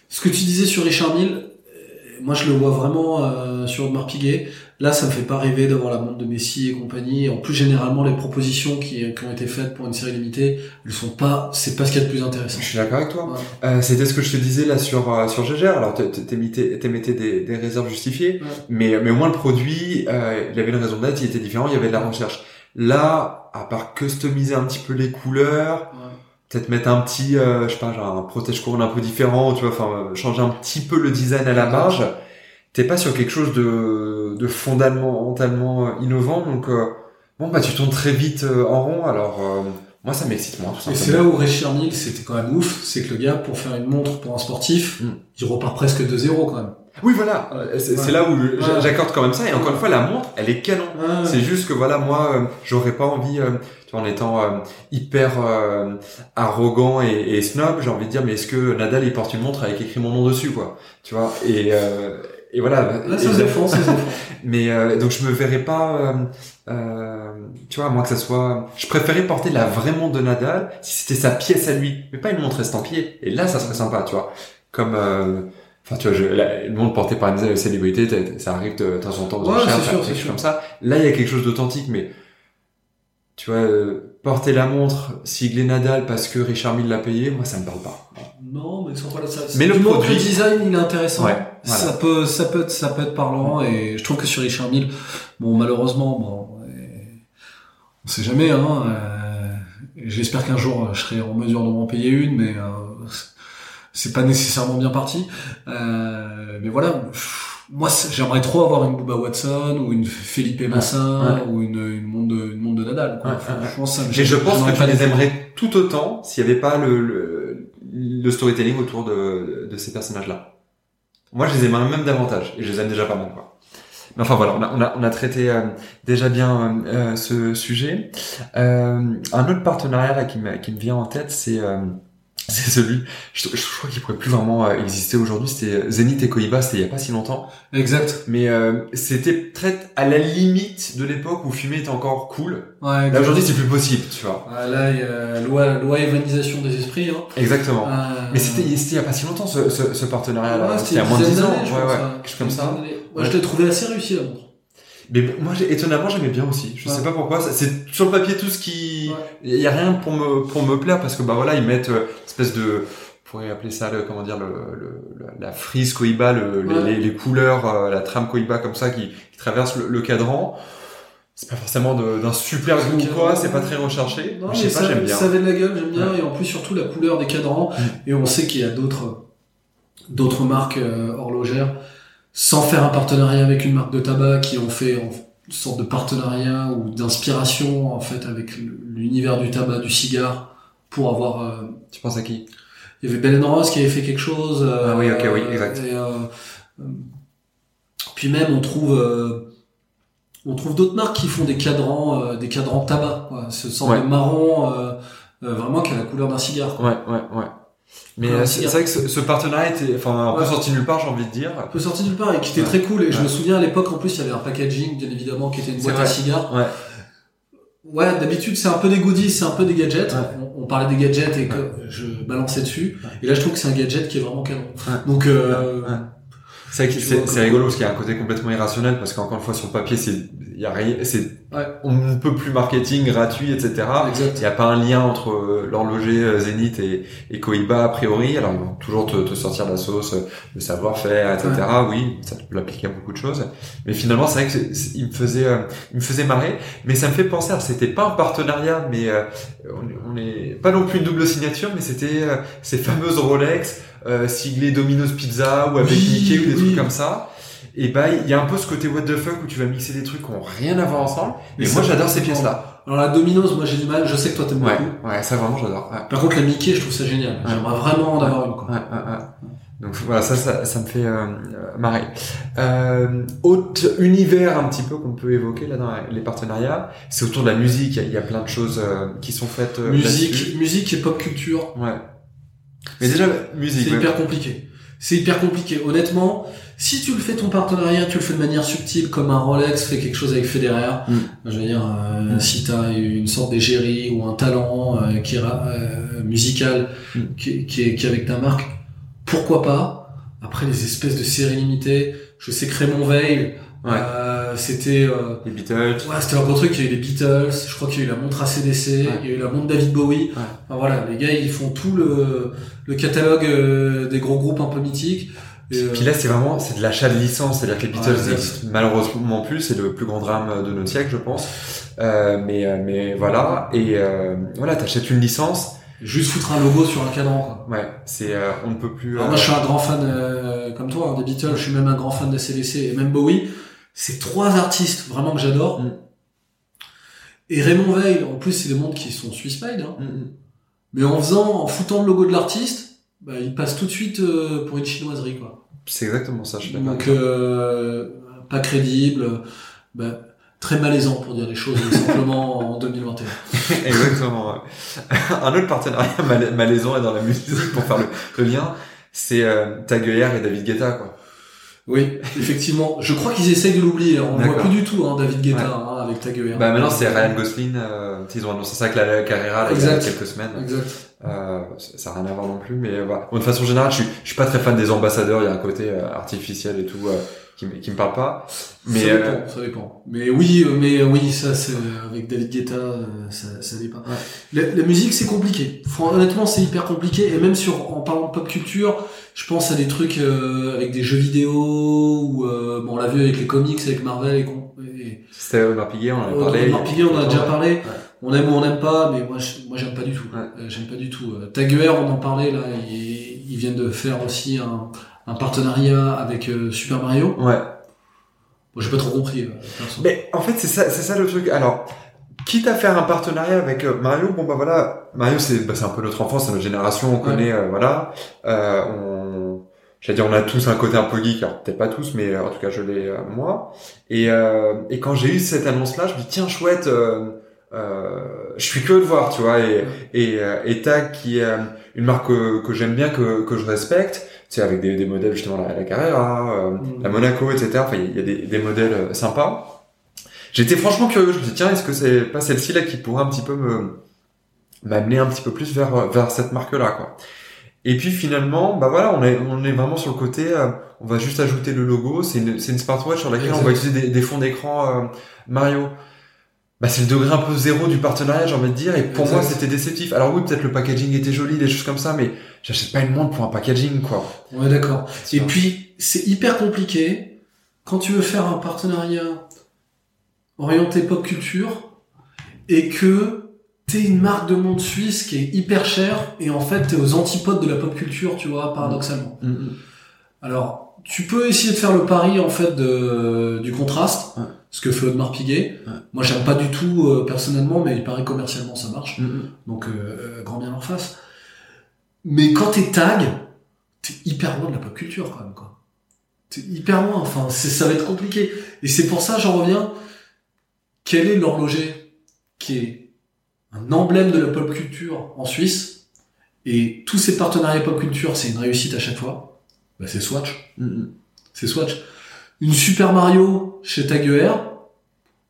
S2: ce que tu disais sur Richard Mille, euh, moi, je le vois vraiment euh, sur Audemars Piguet. Là, ça me fait pas rêver d'avoir la montre de Messi et compagnie. En plus, généralement, les propositions qui, qui ont été faites pour une série limitée, elles sont pas, c'est pas ce qu'il y a de plus intéressant.
S1: Je suis d'accord avec toi.
S2: Ouais.
S1: Euh, C'était ce que je te disais là sur euh, sur GGR. Alors t'é- t'é- t'émettais t'émettais des, des réserves justifiées,
S2: Ouais.
S1: mais mais au moins le produit, euh, il avait une raison d'être, il était différent, il y avait de la recherche. Là, à part customiser un petit peu les couleurs,
S2: Ouais.
S1: peut-être mettre un petit, euh, je sais pas, genre un protège couronne un peu différent, tu vois, enfin euh, changer un petit peu le design à la marge. T'es pas sur quelque chose de de fondamentalement euh, innovant, donc euh, bon bah tu tournes très vite en rond. Alors euh, moi ça m'excite moins. tout
S2: Et c'est là où Richard Mille, c'était quand même ouf, c'est que le gars, pour faire une montre pour un sportif,
S1: Mm.
S2: il repart presque de zéro quand même.
S1: Oui, voilà. Euh, C'est
S2: Ouais.
S1: là où j'accorde quand même ça. Et encore une fois, la montre, elle est canon.
S2: Ouais.
S1: C'est juste que voilà, moi, euh, j'aurais pas envie, euh, tu vois, en étant euh, hyper arrogant et, et snob, j'ai envie de dire, mais est-ce que Nadal il porte une montre avec écrit mon nom dessus, quoi? Tu vois? Et euh, et voilà.
S2: Là, ça se défend, ça se défend.
S1: mais euh, donc je me verrais pas, euh, euh, tu vois, à moins que ça soit. Je préférais porter la vraie montre de Nadal si c'était sa pièce à lui, mais pas une montre estampillée. Et là, ça serait sympa, tu vois. Comme, euh, enfin, tu vois, je, la, une montre portée par une célébrité, ça arrive de, temps en temps aux
S2: Ouais,
S1: enchères,
S2: c'est sûr, sûr.
S1: comme ça. Là, il y a quelque chose d'authentique, mais tu vois, euh, porter la montre siglée Nadal parce que Richard Mille l'a payé, moi, ça me parle pas.
S2: Non, mais sans voilà, ça.
S1: Mais le produit-
S2: le design, il est intéressant.
S1: Ouais, voilà.
S2: Ça peut, ça peut être, ça peut être parlant. Et je trouve que sur Richard Mille, bon, malheureusement, bon, on sait jamais, hein. euh, J'espère qu'un jour, je serai en mesure de m'en payer une, mais euh, c'est pas nécessairement bien parti. Euh, mais voilà. Moi, j'aimerais trop avoir une Booba Watson ou une Felipe Massin
S1: ouais.
S2: ou une, une montre de, une montre de Nadal. Quoi.
S1: Ouais,
S2: Enfin,
S1: ouais, ouais.
S2: franchement, ça me-
S1: Et je pense que tu les
S2: les
S1: aimerais tout autant s'il n'y avait pas le, le, le storytelling autour de, de ces personnages-là. Moi, je les aimerais même davantage, et je les aime déjà pas mal, quoi. Mais enfin voilà, on a, on a, on a traité euh, déjà bien euh, euh, ce sujet. Euh, un autre partenariat là qui me, qui me vient en tête, c'est euh, c'est celui, je, je crois qu'il pourrait plus vraiment euh, exister aujourd'hui, c'était Zénith et Koiba, c'était il y a pas si longtemps.
S2: Exact.
S1: Mais euh, c'était très à la limite de l'époque où fumer était encore cool.
S2: Ouais,
S1: Là aujourd'hui c'est plus possible, tu vois.
S2: Ah, là, il y a loi, loi évanisation des esprits. Hein.
S1: Exactement.
S2: Euh,
S1: Mais c'était il y a pas si longtemps ce, ce, ce partenariat-là.
S2: ouais,
S1: c'était il y a moins de
S2: une
S1: 10
S2: dizaine
S1: ans. Ouais, ouais. Quelque chose comme ça. Ouais.
S2: je l'ai trouvé assez réussi, montre.
S1: Mais moi, étonnamment, j'aimais bien aussi. Je
S2: Ouais.
S1: sais pas pourquoi. C'est sur le papier tout ce qui.
S2: Ouais.
S1: Il y a rien pour me pour me plaire parce que bah voilà, ils mettent euh, une espèce de. On pourrait appeler ça le comment dire le, le- la- frise Koiba, le, les-
S2: Ouais.
S1: les, les couleurs, euh, la trame Koiba comme ça qui, qui traverse le, le cadran. C'est pas forcément d'un super goût ou quoi. C'est pas très recherché.
S2: Non,
S1: mais je sais pas, j'aime bien.
S2: ça avait de la gueule, j'aime bien.
S1: Ouais.
S2: Et en plus, surtout, la couleur des cadrans.
S1: Mm.
S2: Et on sait qu'il y a d'autres d'autres marques euh, horlogères, sans faire un partenariat avec une marque de tabac, qui ont fait une sorte de partenariat ou d'inspiration, en fait, avec l'univers du tabac, du cigare, pour avoir... euh,
S1: Tu penses à qui?
S2: Il y avait Belen Ross qui avait fait quelque chose. euh,
S1: Ah oui, ok, oui, exact.
S2: et, euh, euh, puis même, on trouve, euh, on trouve d'autres marques qui font des cadrans, euh, des cadrans tabac, quoi. Ce
S1: Ouais.
S2: de marron, vraiment qui a la couleur d'un cigare. Quoi.
S1: Ouais, ouais, ouais. Mais
S2: Ouais,
S1: c'est
S2: c'est
S1: c'est vrai que ce, ce partenariat était, enfin, un peu
S2: Ouais.
S1: sorti nulle part, j'ai envie de dire.
S2: Un peu sorti nulle part et qui était
S1: Ouais.
S2: très cool. Et je me souviens à l'époque, en plus, il y avait un packaging, bien évidemment, qui était une boîte à cigares.
S1: Ouais.
S2: Ouais, d'habitude, c'est un peu des goodies, c'est un peu des gadgets. On, on parlait des gadgets et que je balançais dessus. Et là, je trouve que c'est un gadget qui est vraiment canon. Donc, euh.
S1: C'est rigolo parce qu'il y a un côté complètement irrationnel parce qu'encore une fois sur le papier c'est il y a rien c'est
S2: Ouais.
S1: on ne peut plus marketing gratuit etc.
S2: exact.
S1: Il n'y a pas un lien entre euh, l'horloger euh, Zénith et, et Koiba a priori. Alors ils vont toujours te, te sortir la sauce, euh, le savoir-faire, etc. Oui, ça tu peux l'appliquer à beaucoup de choses. Mais finalement c'est vrai que il me faisait euh, il me faisait marrer. Mais ça me fait penser, c'était pas un partenariat, mais euh, on, on est pas non plus une double signature, mais c'était euh, ces fameuses Rolex euh, siglées Domino's Pizza ou avec
S2: Oui,
S1: Mickey ou des
S2: oui.
S1: trucs comme ça. Et bah il y a un peu ce côté what the fuck où tu vas mixer des trucs qui ont rien à voir ensemble.
S2: Mais
S1: Et moi j'adore ces pièces là.
S2: Alors, la Domino's, moi, j'ai du mal. Je sais que toi, t'aimes
S1: Ouais,
S2: beaucoup.
S1: ouais, ça vraiment j'adore. Ouais.
S2: Par contre, la Mickey, je trouve ça génial.
S1: Ouais.
S2: J'aimerais vraiment en avoir une, quoi.
S1: Ouais, ouais, ouais. Donc voilà, ça, ça, ça me fait euh, euh, marrer. Euh, autre univers un petit peu qu'on peut évoquer là dans les partenariats, c'est autour de la musique. Il y a, il y a plein de choses euh, qui sont faites euh,
S2: musique, musique et pop culture.
S1: Ouais. Mais déjà musique.
S2: C'est
S1: ouais.
S2: hyper compliqué. C'est hyper compliqué. Honnêtement, si tu le fais ton partenariat, tu le fais de manière subtile, comme un Rolex fait quelque chose avec Federer.
S1: Mm.
S2: Je veux dire, euh,
S1: Mm.
S2: si t'as une sorte d'égérie ou un talent euh, qui est ra- euh, musical,
S1: Mm.
S2: qui, qui est, qui est avec ta marque, pourquoi pas? Après les espèces de séries limitées, je sais que Raymond Veil,
S1: Ouais.
S2: c'était
S1: Les Beatles.
S2: Ouais, c'était un gros truc. Il y a eu les Beatles, je crois qu'il y a eu la montre ACDC,
S1: Ouais.
S2: il y a eu la montre David Bowie.
S1: Ouais.
S2: Enfin, voilà, les gars, ils font tout le, le catalogue des gros groupes un peu mythiques. Et,
S1: Puis là, c'est vraiment, c'est de l'achat de licence. C'est-à-dire que les Beatles
S2: Ouais,
S1: n'existent malheureusement plus. C'est le plus grand drame de notre siècle, je pense. Euh, mais, euh, mais voilà. Et euh, voilà, t'achètes une licence.
S2: juste foutre un logo sur un cadran. Quoi.
S1: Ouais, c'est, euh, on ne peut plus.
S2: Alors
S1: euh,
S2: moi, je suis un grand fan, euh, comme toi, hein, des Beatles. Je suis même un grand fan de CDC et même Bowie. C'est trois artistes vraiment que j'adore.
S1: Mm.
S2: Et Raymond Veil, en plus, c'est des montres qui sont Swiss made. Hein.
S1: mm, mm.
S2: Mais en faisant, en foutant le logo de l'artiste, bah, il passe tout de suite euh, pour une chinoiserie, quoi.
S1: C'est exactement ça. Je suis d'accord.
S2: Donc, euh, pas crédible, bah, très malaisant pour dire les choses simplement en 2021.
S1: Exactement. ouais. Un autre partenariat mal- malaisant est dans la musique pour faire le, le lien, c'est euh, et David Guetta quoi.
S2: Oui, effectivement. Je crois qu'ils essayent de l'oublier. On ne voit plus du tout hein, David Guetta
S1: Ouais.
S2: hein, avec Taguer.
S1: Bah maintenant c'est Ryan Gosling, euh, ils ont annoncé ça avec la Carrera là, il y a quelques semaines.
S2: Exact.
S1: Euh, ça n'a rien à voir non plus, mais euh, voilà. Bon, de façon générale, je suis, je suis pas très fan des ambassadeurs. Il y a un côté euh, artificiel et tout euh, qui, me- qui me parle pas. Mais
S2: ça
S1: euh,
S2: dépend, ça dépend. Mais oui, euh, mais oui, ça c'est avec David Guetta, euh, ça, ça dépend.
S1: Ouais.
S2: La, la musique c'est compliqué. Honnêtement, c'est hyper compliqué. Et même sur, en parlant de pop culture, je pense à des trucs euh, avec des jeux vidéo ou euh, bon, on l'a vu avec les comics, avec Marvel et, con- et
S1: c'était Omar Piguet, on en avait parlé.
S2: Audrey Piguet, on en a déjà
S1: Ouais.
S2: On aime ou on n'aime pas, mais moi, je- moi j'aime pas du tout.
S1: Ouais.
S2: Euh, j'aime pas du tout. Euh, Taguer, on en parlait là. Ils, ils viennent de faire aussi un, un partenariat avec euh, Super Mario.
S1: Ouais.
S2: Bon, j'ai pas trop compris. euh.
S1: Mais en fait, c'est ça, c'est ça le truc. Alors, quitte à faire un partenariat avec Mario, bon bah voilà, Mario c'est bah, c'est un peu notre enfance, c'est notre génération, on connaît, voilà. Euh, on, j'allais dire, on a tous un côté un peu geek, alors peut-être pas tous, mais en tout cas je l'ai moi. Et euh, et quand j'ai eu cette annonce-là, je me dis tiens chouette, euh, je suis curieux de voir, tu vois. Et et euh, et Tag qui est euh, une marque que, que j'aime bien, que que je respecte. Tu sais, avec des, des modèles justement la, la Carrera, euh,
S2: Mm.
S1: la Monaco, etc. Enfin, il y a des, des modèles sympas. J'étais franchement curieux. Je me dis tiens, est-ce que c'est pas celle-ci là qui pourrait un petit peu me m'amener un petit peu plus vers vers cette marque-là, quoi. Et puis finalement, bah voilà, on est on est vraiment sur le côté. euh, on va juste ajouter le logo. C'est une c'est une smartwatch sur laquelle on va utiliser des, des fonds d'écran euh, Mario. Bah c'est le degré un peu zéro du partenariat, j'ai envie de dire. Et pour
S2: Exact.
S1: moi, c'était déceptif. Alors oui, peut-être le packaging était joli, des choses comme ça, mais j'achète pas une montre pour un packaging, quoi.
S2: Ouais, d'accord. Et puis, c'est hyper compliqué quand tu veux faire un partenariat orienté pop culture et que t'es une marque de montre suisse qui est hyper chère et en fait t'es aux antipodes de la pop culture, tu vois, paradoxalement.
S1: Mm, mm.
S2: Alors, tu peux essayer de faire le pari en fait de, du contraste,
S1: Ouais.
S2: ce que fait Audemars Piguet.
S1: Ouais.
S2: Moi, j'aime pas du tout euh, personnellement, mais il paraît commercialement ça marche.
S1: Mm.
S2: Donc, euh, euh, grand bien en face. Mais quand t'es tag, t'es hyper loin de la pop culture quand même, quoi. T'es hyper loin. Enfin, ça va être compliqué. Et c'est pour ça, j'en reviens. Quel est l'horloger qui est un emblème de la pop culture en Suisse? Et tous ces partenariats pop culture, c'est une réussite à chaque fois. Bah, c'est Swatch.
S1: Mm,
S2: C'est Swatch. Une Super Mario chez Tag Heuer,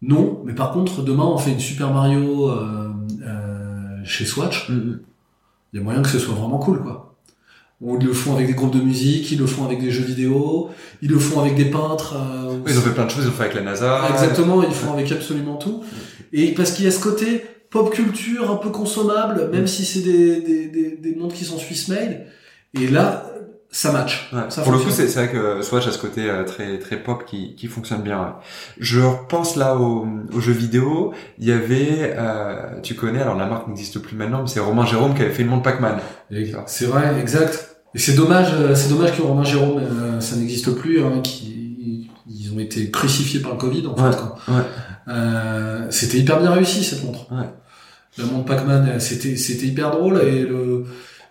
S2: non. Mais par contre, demain, on fait une Super Mario euh, euh, chez Swatch.
S1: mm, mm.
S2: Il y a moyen que ce soit vraiment cool, quoi. Ils le font avec des groupes de musique, ils le font avec des jeux vidéo, ils le font avec des peintres. euh,
S1: Ils ont fait plein de choses, ils ont fait avec la NASA.
S2: Exactement, ils font avec absolument tout. Et parce qu'il y a ce côté pop culture un peu consommable, même si c'est des, des, des, des montres qui sont Swiss made. Et là, ça match.
S1: Ouais,
S2: Ça
S1: pour le coup, c'est vrai que Swatch a ce côté euh, très très pop qui, qui fonctionne bien. ouais. Je repense là aux, aux jeux vidéo. Il y avait, euh, tu connais, alors la marque n'existe plus maintenant, mais c'est Romain Jérôme qui avait fait une montre Pac-Man.
S2: C'est vrai, exact. Et c'est dommage, euh, c'est dommage que Romain Jérôme, euh, ça n'existe plus, hein, qui, ils ont été crucifiés par le Covid, en
S1: Ouais,
S2: fait. Quoi.
S1: ouais.
S2: Euh, c'était hyper bien réussi, cette montre.
S1: Ouais.
S2: La montre Pac-Man, euh, c'était, c'était hyper drôle, et le,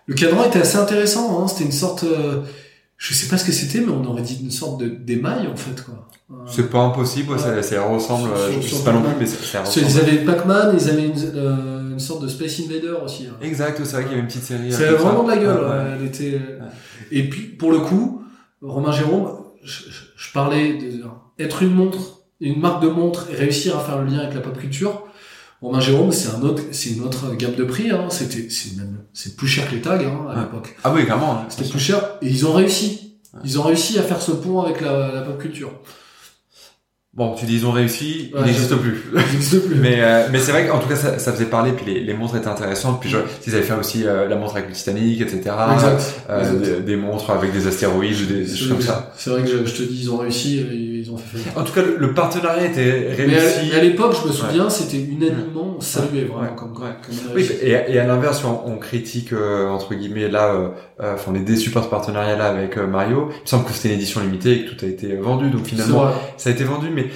S2: le cadran était assez intéressant, hein, c'était une sorte, euh, je sais pas ce que c'était, mais on aurait dit une sorte de, d'émail, en fait, quoi. Euh,
S1: C'est pas impossible, ouais, ça, ça ressemble.
S2: Sur-
S1: euh,
S2: sur-
S1: je
S2: sur
S1: sais pas non plus, mais ça, ça ressemble.
S2: avaient Pac-Man, ils avaient une, euh, une sorte de Space Invader aussi. hein.
S1: Exact, c'est vrai qu'il y avait une petite série.
S2: C'est vraiment de la gueule.
S1: Ouais,
S2: elle était... Et puis, pour le coup, Romain Jérôme, je, je- je parlais de être une montre, une marque de montre et réussir à faire le lien avec la pop culture. Romain Jérôme, c'est un autre, c'est une autre gamme de prix. Hein. C'était, c'est même, c'est plus cher que les tags hein, à
S1: Ouais.
S2: l'époque.
S1: Ah oui, clairement.
S2: C'était plus cher et ils ont réussi. Ils ont réussi à faire ce pont avec la, la pop culture.
S1: Bon, tu dis ils ont réussi,
S2: Ouais,
S1: il n'existe
S2: je-
S1: plus.
S2: Il n'existe plus.
S1: Mais, euh, mais c'est vrai qu'en tout cas, ça, ça faisait parler, puis les, les montres étaient intéressantes. Puis je, ils avaient fait aussi euh, la montre avec le Titanic, etc.
S2: exact.
S1: Euh,
S2: exact.
S1: des, des montres avec des astéroïdes, des, des choses comme ça.
S2: C'est vrai que je, je te dis, ils ont réussi, ont fait.
S1: En tout cas, le, le partenariat était réussi.
S2: mais à l'époque, je me souviens, c'était unanimement saluait vraiment
S1: Ouais.
S2: comme, comme
S1: Oui, et, et à l'inverse, on, on critique euh, entre guillemets là, euh, euh, enfin, on est déçu par ce partenariat-là avec euh, Mario. Il me semble que c'était une édition limitée et que tout a été vendu, donc finalement ça a été vendu. Mais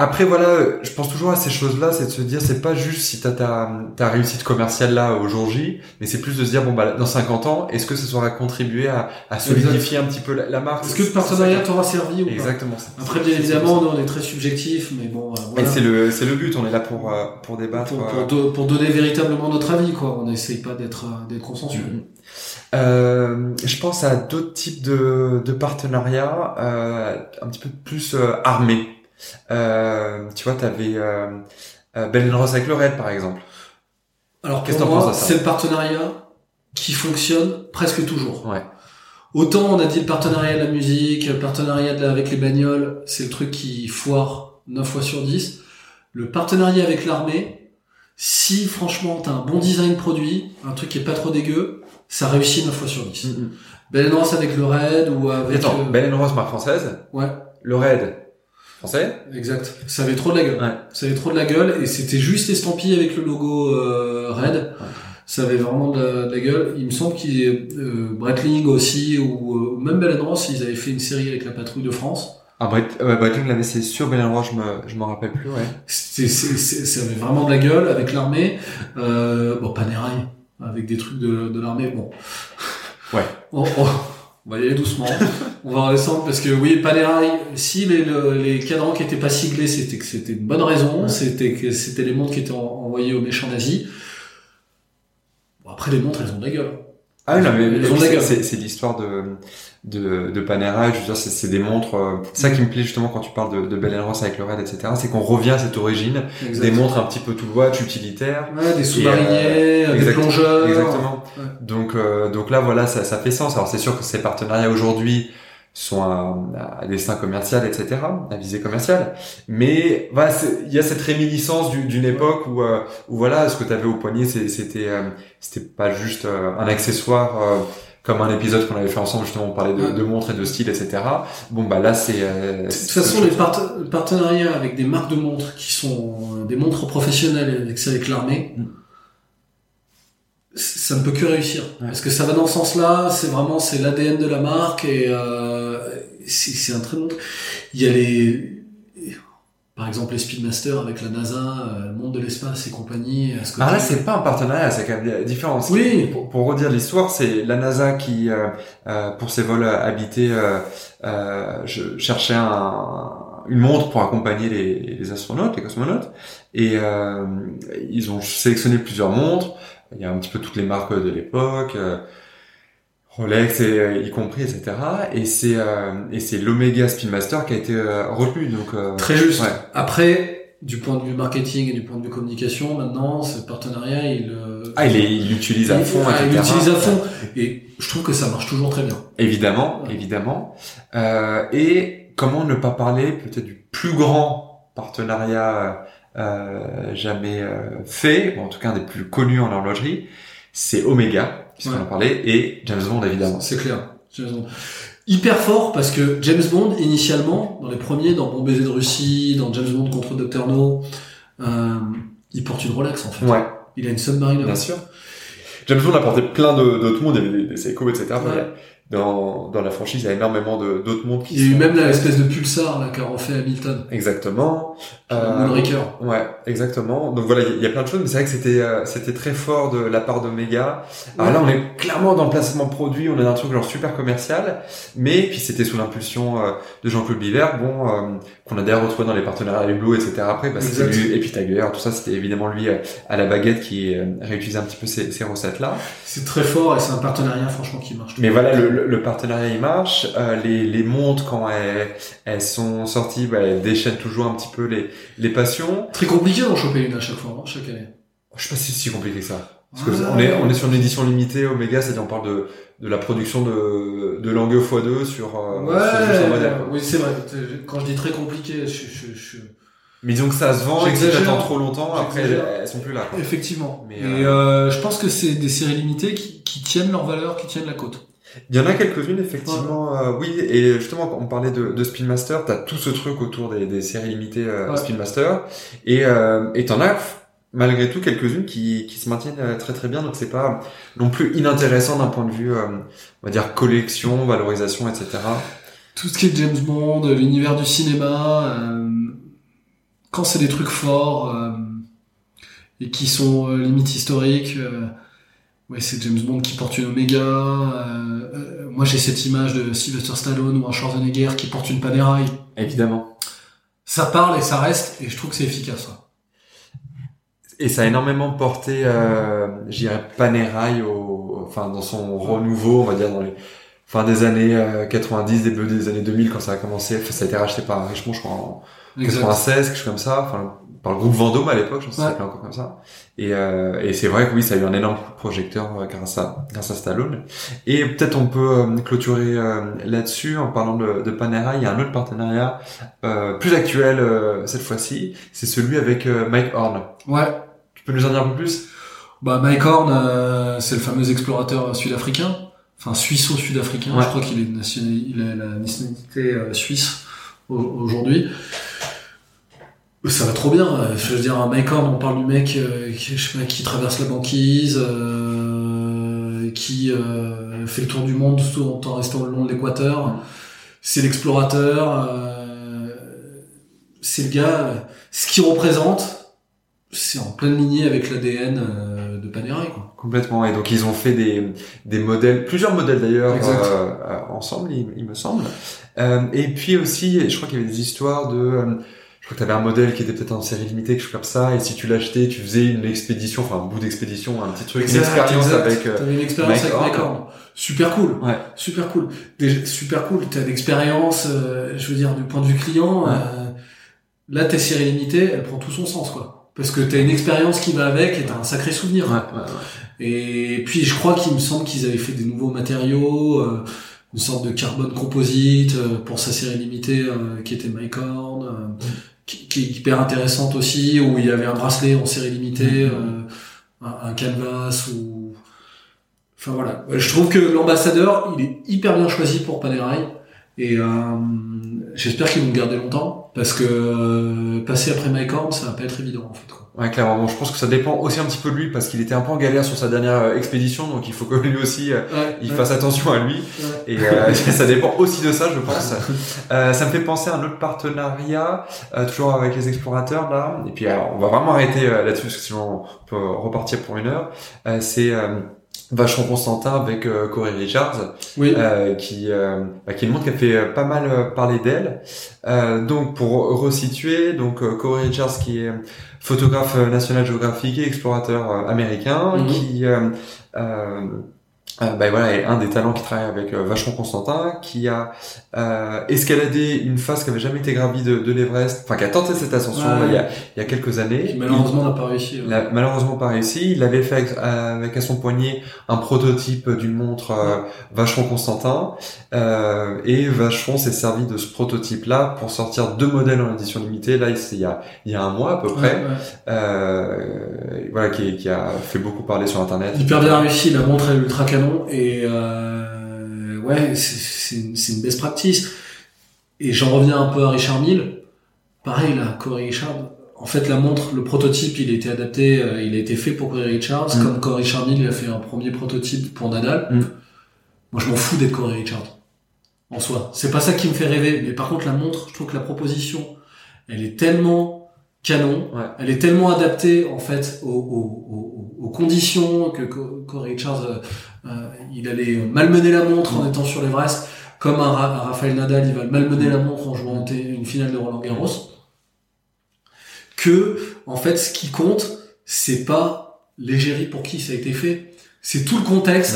S1: après voilà, je pense toujours à ces choses-là, c'est de se dire c'est pas juste si t'as ta ta réussite commerciale là au jour J, mais c'est plus de se dire bon bah dans 50 ans, est-ce que ça saura contribuer à, à solidifier un petit peu la, la marque?
S2: Est-ce que le partenariat t'aura servi ou pas?
S1: Exactement.
S2: Après, bien évidemment, nous, on est très subjectif, mais bon, euh,
S1: Et
S2: voilà.
S1: c'est le c'est le but, on est là pour euh, pour débattre.
S2: pour,
S1: euh,
S2: pour, do- pour donner véritablement notre avis, quoi. On n'essaye pas d'être euh, d'être consensuel.
S1: Mhm. Euh, je pense à d'autres types de, de partenariats, euh, un petit peu plus euh, armés. Euh, tu vois, tu avais euh, euh, Bell Ross avec le Red, par exemple.
S2: Alors
S1: Qu'est-ce que t'en
S2: moi,
S1: penses à ça
S2: c'est le partenariat qui fonctionne presque toujours.
S1: Ouais.
S2: Autant on a dit le partenariat de la musique, le partenariat de la- avec les bagnoles, c'est le truc qui foire 9 fois sur 10. Le partenariat avec l'armée, si franchement t'as un bon design produit, un truc qui est pas trop dégueu, ça réussit 9 fois sur 10. Bell Ross avec le Red ou avec...
S1: Attends,
S2: euh,
S1: Bell Ross, marque française.
S2: Ouais,
S1: Le Red, français.
S2: exact. Ça avait trop de la gueule.
S1: Ouais.
S2: Ça avait trop de la gueule et c'était juste estampillé avec le logo euh, Red. Ça avait vraiment de la, de la gueule. Il me semble qu'il est euh, Breitling aussi ou euh, même Bell Ross, ils avaient fait une série avec la patrouille de France.
S1: Ah, Brett, ouais, Breitling l'avait, c'est sûr. Bell Ross, je me, je m'en rappelle plus, ouais.
S2: C'était, c'est- c'est- ça avait vraiment de la gueule avec l'armée. Euh, bon, Panerai avec des trucs de, de l'armée. Bon.
S1: Ouais.
S2: On, on- on va y aller doucement. on va redescendre parce que oui, Panerai, si les, le- les cadrans qui étaient pas siglés, c'était que c'était une bonne raison.
S1: Ouais.
S2: C'était que c'était les montres qui étaient en- envoyées aux méchants nazis. Bon, après, les montres, elles ont de la gueule.
S1: Ah oui, non, mais c'est, l'histoire de, de, de Panerai. Je veux dire, c'est, des montres. euh, ça qui me plaît justement quand tu parles de, de Bell Ross avec le Red, etc. C'est qu'on revient à cette origine. Des montres un petit peu tout watch, utilitaires.
S2: Ouais, des sous-mariniers, des
S1: exact-
S2: plongeurs.
S1: Exactement.
S2: Ouais.
S1: Donc, euh, donc là, voilà, ça, ça fait sens. Alors, c'est sûr que ces partenariats aujourd'hui sont à, à destin commercial, etc., à visée commerciale. Mais voilà, c'est- il y a cette réminiscence du- d'une époque où, euh, où voilà, ce que tu avais au poignet, c'était, euh, c'était pas juste euh, un accessoire. euh, comme un épisode qu'on avait fait ensemble, justement, on parlait de, de montres et de style, etc. Bon, bah là, c'est... euh,
S2: De toute façon, les part- partenariats avec des marques de montres qui sont euh, des montres professionnelles avec ça avec l'armée,
S1: Mm.
S2: Ça ne peut que réussir.
S1: Ouais.
S2: Parce que ça va dans ce sens-là, c'est vraiment c'est l'ADN de la marque et euh, c'est un très bon. Il y a les par exemple les Speedmaster avec la NASA, euh, le monde de l'espace et compagnie. à ce
S1: Ah là, c'est pas un partenariat, c'est quand même différent.
S2: Oui.
S1: Pour, pour redire l'histoire, c'est la NASA qui, euh, euh, pour ses vols habités, euh, euh, je cherchais un, une montre pour accompagner les, les astronautes, les cosmonautes, et euh, ils ont sélectionné plusieurs montres. Il y a un petit peu toutes les marques de l'époque. Rolex et, y compris etc et c'est et c'est l'Omega Speedmaster qui a été retenu donc
S2: très juste après du point de vue marketing et du point de vue communication, maintenant, ce partenariat, il,
S1: euh, ah, il, il l'utilise à fond,
S2: il l'utilise à fond. Et je trouve que ça marche toujours très bien.
S1: Évidemment, évidemment. Euh, et comment ne pas parler peut-être du plus grand partenariat euh, jamais euh, fait, ou en tout cas un des plus connus en horlogerie, c'est Omega, puisqu'on en parlait, et James Bond évidemment.
S2: C'est clair. James Bond hyper fort parce que James Bond initialement dans les premiers dans Bon baiser de Russie dans James Bond contre Dr No euh, il porte une Rolex en fait
S1: ouais.
S2: il a une Submariner
S1: bien sûr James Bond a porté plein d'autres mondes il y avait des, Seiko etc dans, dans la franchise, il y a énormément d'autres mondes qui
S2: Il y a eu même l'espèce de pulsar là qu'a refait Hamilton.
S1: Exactement.
S2: Euh,
S1: ouais, exactement. Donc voilà, il y, a plein de choses, mais c'est vrai que c'était euh, c'était très fort de la part d'Omega. Alors là, on est clairement dans le placement produit, on est dans un truc genre super commercial, mais puis c'était sous l'impulsion euh, de Jean-Claude Biver, bon, euh, qu'on a d'ailleurs retrouvé dans les partenariats avec Blue, etc. Après, parce que lui, et puis tout ça, c'était évidemment lui à la baguette qui réutilisait un petit peu ces, ces recettes là.
S2: C'est très fort et c'est un partenariat franchement qui marche.
S1: Mais voilà, le, le, partenariat il marche. Euh, les, les montres quand elles, elles sont sorties, bah, elles déchaînent toujours un petit peu les, les passions.
S2: Très compliqué d'en choper une à chaque fois, hein, chaque année.
S1: Je sais pas si c'est si compliqué que ça. Parce que on est on est sur une édition limitée Omega, c'est-à-dire on parle de de la production de de langue x2 sur,
S2: euh, ouais, sur un modèle. Oui, c'est vrai. Quand je dis très compliqué, je, je, je...
S1: Mais disons que ça se vend et que j'attends trop longtemps, après elles, sont plus là.
S2: Quoi. Effectivement. Mais et euh... euh je pense que c'est des séries limitées qui, qui tiennent leur valeur, qui tiennent la côte.
S1: Il y en a quelques-unes, effectivement. Euh, oui, et justement, on parlait de, de Spin Master, t'as tout ce truc autour des, des séries limitées euh, Spin Master, et euh, et t'en as malgré tout quelques-unes qui, qui se maintiennent euh, très très bien, donc c'est pas non plus inintéressant d'un point de vue, on va dire collection, valorisation, etc.
S2: Tout ce qui est James Bond, l'univers du cinéma, quand c'est des trucs forts et qui sont limite historiques Ouais, c'est James Bond qui porte une Omega. Euh, euh, moi, j'ai cette image de Sylvester Stallone ou un Schwarzenegger qui porte une Panerai.
S1: Évidemment.
S2: Ça parle et ça reste, et je trouve que c'est efficace.
S1: Et ça a énormément porté, euh, j'irais Panerai au, enfin dans son renouveau, on va dire dans les fin des années 90, euh, début des années 2000 quand ça a commencé. Enfin, ça a été racheté par Richemont, je crois, en 96, quelque chose comme ça. Enfin, par le groupe Vendôme à l'époque, je pense que encore comme ça. Et, euh, et c'est vrai que oui, ça a eu un énorme projecteur euh, grâce à grâce à Stallone. Et peut-être on peut euh, clôturer là-dessus en parlant de, de Panera. Il y a un autre partenariat plus actuel cette fois-ci. C'est celui avec Mike Horn.
S2: Ouais.
S1: Tu peux nous en dire un peu plus?
S2: Bah Mike Horn, c'est le fameux explorateur sud-africain, enfin suisse-sud-africain. Je crois qu'il est il a la nationalité suisse aujourd'hui. Ça va trop bien. Je veux dire, un Mike Horn, on parle du mec euh, qui, traverse la banquise, euh, qui euh, fait le tour du monde tout en restant le long de l'équateur. C'est l'explorateur. c'est le gars. Ce qu'il représente, c'est en pleine lignée avec l'ADN de Panerai. Quoi.
S1: Complètement. Et donc ils ont fait des, des modèles, plusieurs modèles d'ailleurs, ensemble, il, il, me semble. et puis aussi, je crois qu'il y avait des histoires de je crois que tu avais un modèle qui était peut-être en série limitée, quelque chose comme ça, et si tu l'achetais, tu faisais une expédition, enfin un bout d'expédition, un petit truc,
S2: une expérience avec. Euh, T'avais une expérience avec Mike Super cool. Ouais. Super cool. Déjà, super cool. T'as l'expérience, euh, je veux dire, du point de vue client. Euh, là, tes séries limitées, elle prend tout son sens, quoi. Parce que t'as une expérience qui va avec et t'as un sacré souvenir. et puis, je crois qu'il me semble qu'ils avaient fait des nouveaux matériaux. Euh, une sorte de carbone composite pour sa série limitée qui était Mycorn qui, est hyper intéressante aussi, où il y avait un bracelet en série limitée, mm-hmm. euh, un, canvas ou enfin voilà. Je trouve que l'ambassadeur, il est hyper bien choisi pour Panerai et euh, j'espère qu'ils vont le garder longtemps parce que euh, passer après Mike Horn, ça va pas être évident en fait. Quoi.
S1: Ouais, clairement. je pense que ça dépend aussi un petit peu de lui parce qu'il était un peu en galère sur sa dernière euh, expédition, donc il faut que lui aussi euh, il fasse attention à lui. Et euh, ça dépend aussi de ça, je pense. ça me fait penser à un autre partenariat, toujours avec les explorateurs là. Et puis on va vraiment arrêter là-dessus parce que sinon on peut repartir pour une heure. c'est Vachon Constantin avec euh, Corey Richards,
S2: Oui.
S1: euh, qui euh, bah, qui montre qui a fait euh, pas mal euh, parler d'elle. Euh, donc pour resituer, donc euh, Corey Richards qui est photographe National Geographic et explorateur américain,
S2: Mhm.
S1: qui euh, bah, voilà, est un des talents qui travaille avec euh, Vacheron Constantin, qui a euh, escaladé une face qui avait jamais été gravie de, de l'Everest, enfin qui a tenté cette ascension
S2: Ouais.
S1: il, y a, il y a quelques années.
S2: Qui malheureusement n'a pas réussi.
S1: Il a malheureusement pas réussi. Il avait fait avec, avec à son poignet un prototype d'une montre euh, Vacheron Constantin. Euh, et Vacheron s'est servi de ce prototype-là pour sortir deux modèles en édition limitée. Là, il y a, il y a un mois à peu près.
S2: Ouais, ouais.
S1: Euh, voilà, qui, qui a fait beaucoup parler sur Internet.
S2: Hyper bien réussi, la montre est ultra canon et euh, ouais, c'est- une, une best practice. Et j'en reviens un peu à Richard Mille. Pareil là, Corey Richard. En fait, la montre, le prototype, il a été adapté, euh, il a été fait pour Corey Richards,
S1: Mm.
S2: comme Corey Richard Mille, il a fait un premier prototype pour Nadal.
S1: Mm.
S2: Moi, je m'en fous d'être Corey Richard. En soi. C'est pas ça qui me fait rêver. Mais par contre, la montre, je trouve que la proposition, elle est tellement canon.
S1: Ouais.
S2: Elle est tellement adaptée, en fait, aux, aux- aux- aux conditions que Co- Corey Richards, euh, il allait malmener la montre en étant sur l'Everest, comme un, Ra- un Rafael Nadal, il va malmener la montre en jouant une finale de Roland Garros. Que, en fait, ce qui compte, c'est pas l'égérie pour qui ça a été fait, c'est tout le contexte.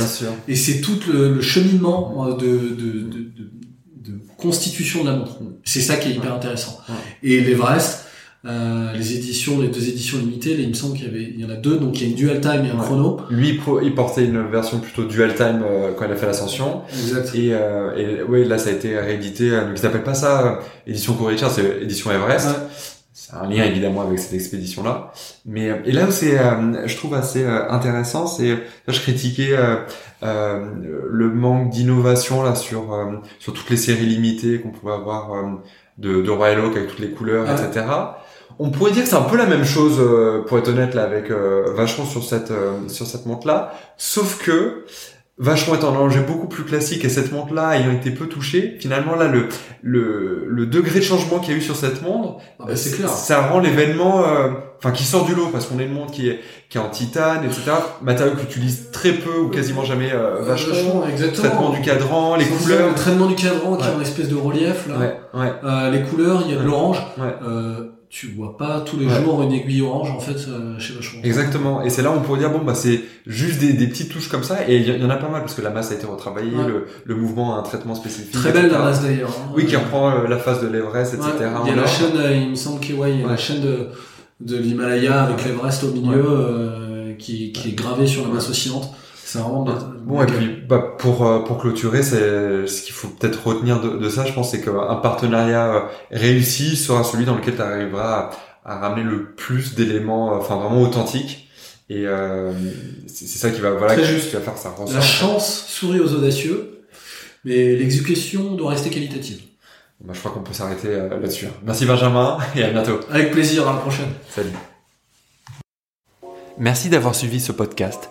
S2: Et c'est tout le, le cheminement euh, de, de, de, de, de constitution de la montre. C'est ça qui est hyper intéressant. Et l'Everest, euh, les éditions, les deux éditions limitées, là, il me semble qu'il y avait, il y en a deux, donc il y a une dual time et un
S1: Ouais.
S2: chrono.
S1: Lui, il portait une version plutôt dual time euh, quand il a fait l'ascension.
S2: Exact.
S1: Et, euh, et ouais, là, ça a été réédité. euh, Donc, ils n'appellent pas ça euh, édition Richards, c'est édition Everest.
S2: Ouais.
S1: C'est un lien évidemment avec cette expédition-là. Mais euh, et là où c'est, euh, je trouve assez euh, intéressant, c'est là je critiquais euh, euh, le manque d'innovation là sur euh, sur toutes les séries limitées qu'on pouvait avoir euh, de, de Royal Oak avec toutes les couleurs,
S2: Ouais.
S1: etc. On pourrait dire que c'est un peu la même chose, euh, pour être honnête là, avec euh, Vacheron sur cette euh, sur cette montre-là, sauf que Vacheron étant un objet beaucoup plus classique et cette montre-là ayant été peu touchée, finalement là le le, le degré de changement qu'il y a eu sur cette montre,
S2: Ah bah, c'est clair.
S1: ça rend l'événement, euh, enfin qui sort du lot parce qu'on est une montre qui est qui est en titane, etc. Matériau que tu utilises très peu ou quasiment jamais euh, Vacheron.
S2: Vachement, exactement.
S1: Traitement du cadran, les couleurs.
S2: Le traitement du cadran qui
S1: Ouais.
S2: a une espèce de relief, là.
S1: Ouais, ouais.
S2: Euh, les couleurs, il y a de l'orange.
S1: Ouais.
S2: Tu vois pas tous les
S1: Ouais.
S2: jours une aiguille orange, en fait, euh, chez Vachon.
S1: Exactement. Et c'est là où on pourrait dire bon bah c'est juste des, des petites touches comme ça et il y, y en a pas mal parce que la masse a été retravaillée,
S2: Ouais.
S1: le, le mouvement a un traitement spécifique.
S2: Très belle
S1: etc.
S2: la masse d'ailleurs. hein.
S1: Oui, qui reprend euh, la face de l'Everest, etc.
S2: Ouais, il y a la chaîne, euh, il me semble qu'il ouais, y a la chaîne de, de l'Himalaya avec l'Everest au milieu euh, qui, qui est gravée sur la masse oscillante. C'est vraiment de-
S1: Bon et puis bah, pour euh, pour clôturer, c'est ce qu'il faut peut-être retenir de, de ça, je pense, c'est qu'un partenariat euh, réussi sera celui dans lequel tu arriveras à, à ramener le plus d'éléments, euh, enfin vraiment authentiques. Et euh, c'est ça qui va voilà
S2: Très juste.
S1: qui va faire ça.
S2: La chance sourit aux audacieux, mais l'exécution doit rester qualitative.
S1: Bah, je crois qu'on peut s'arrêter là-dessus. Merci Benjamin et à bientôt.
S2: Avec plaisir, à la prochaine.
S1: Salut. Merci d'avoir suivi ce podcast.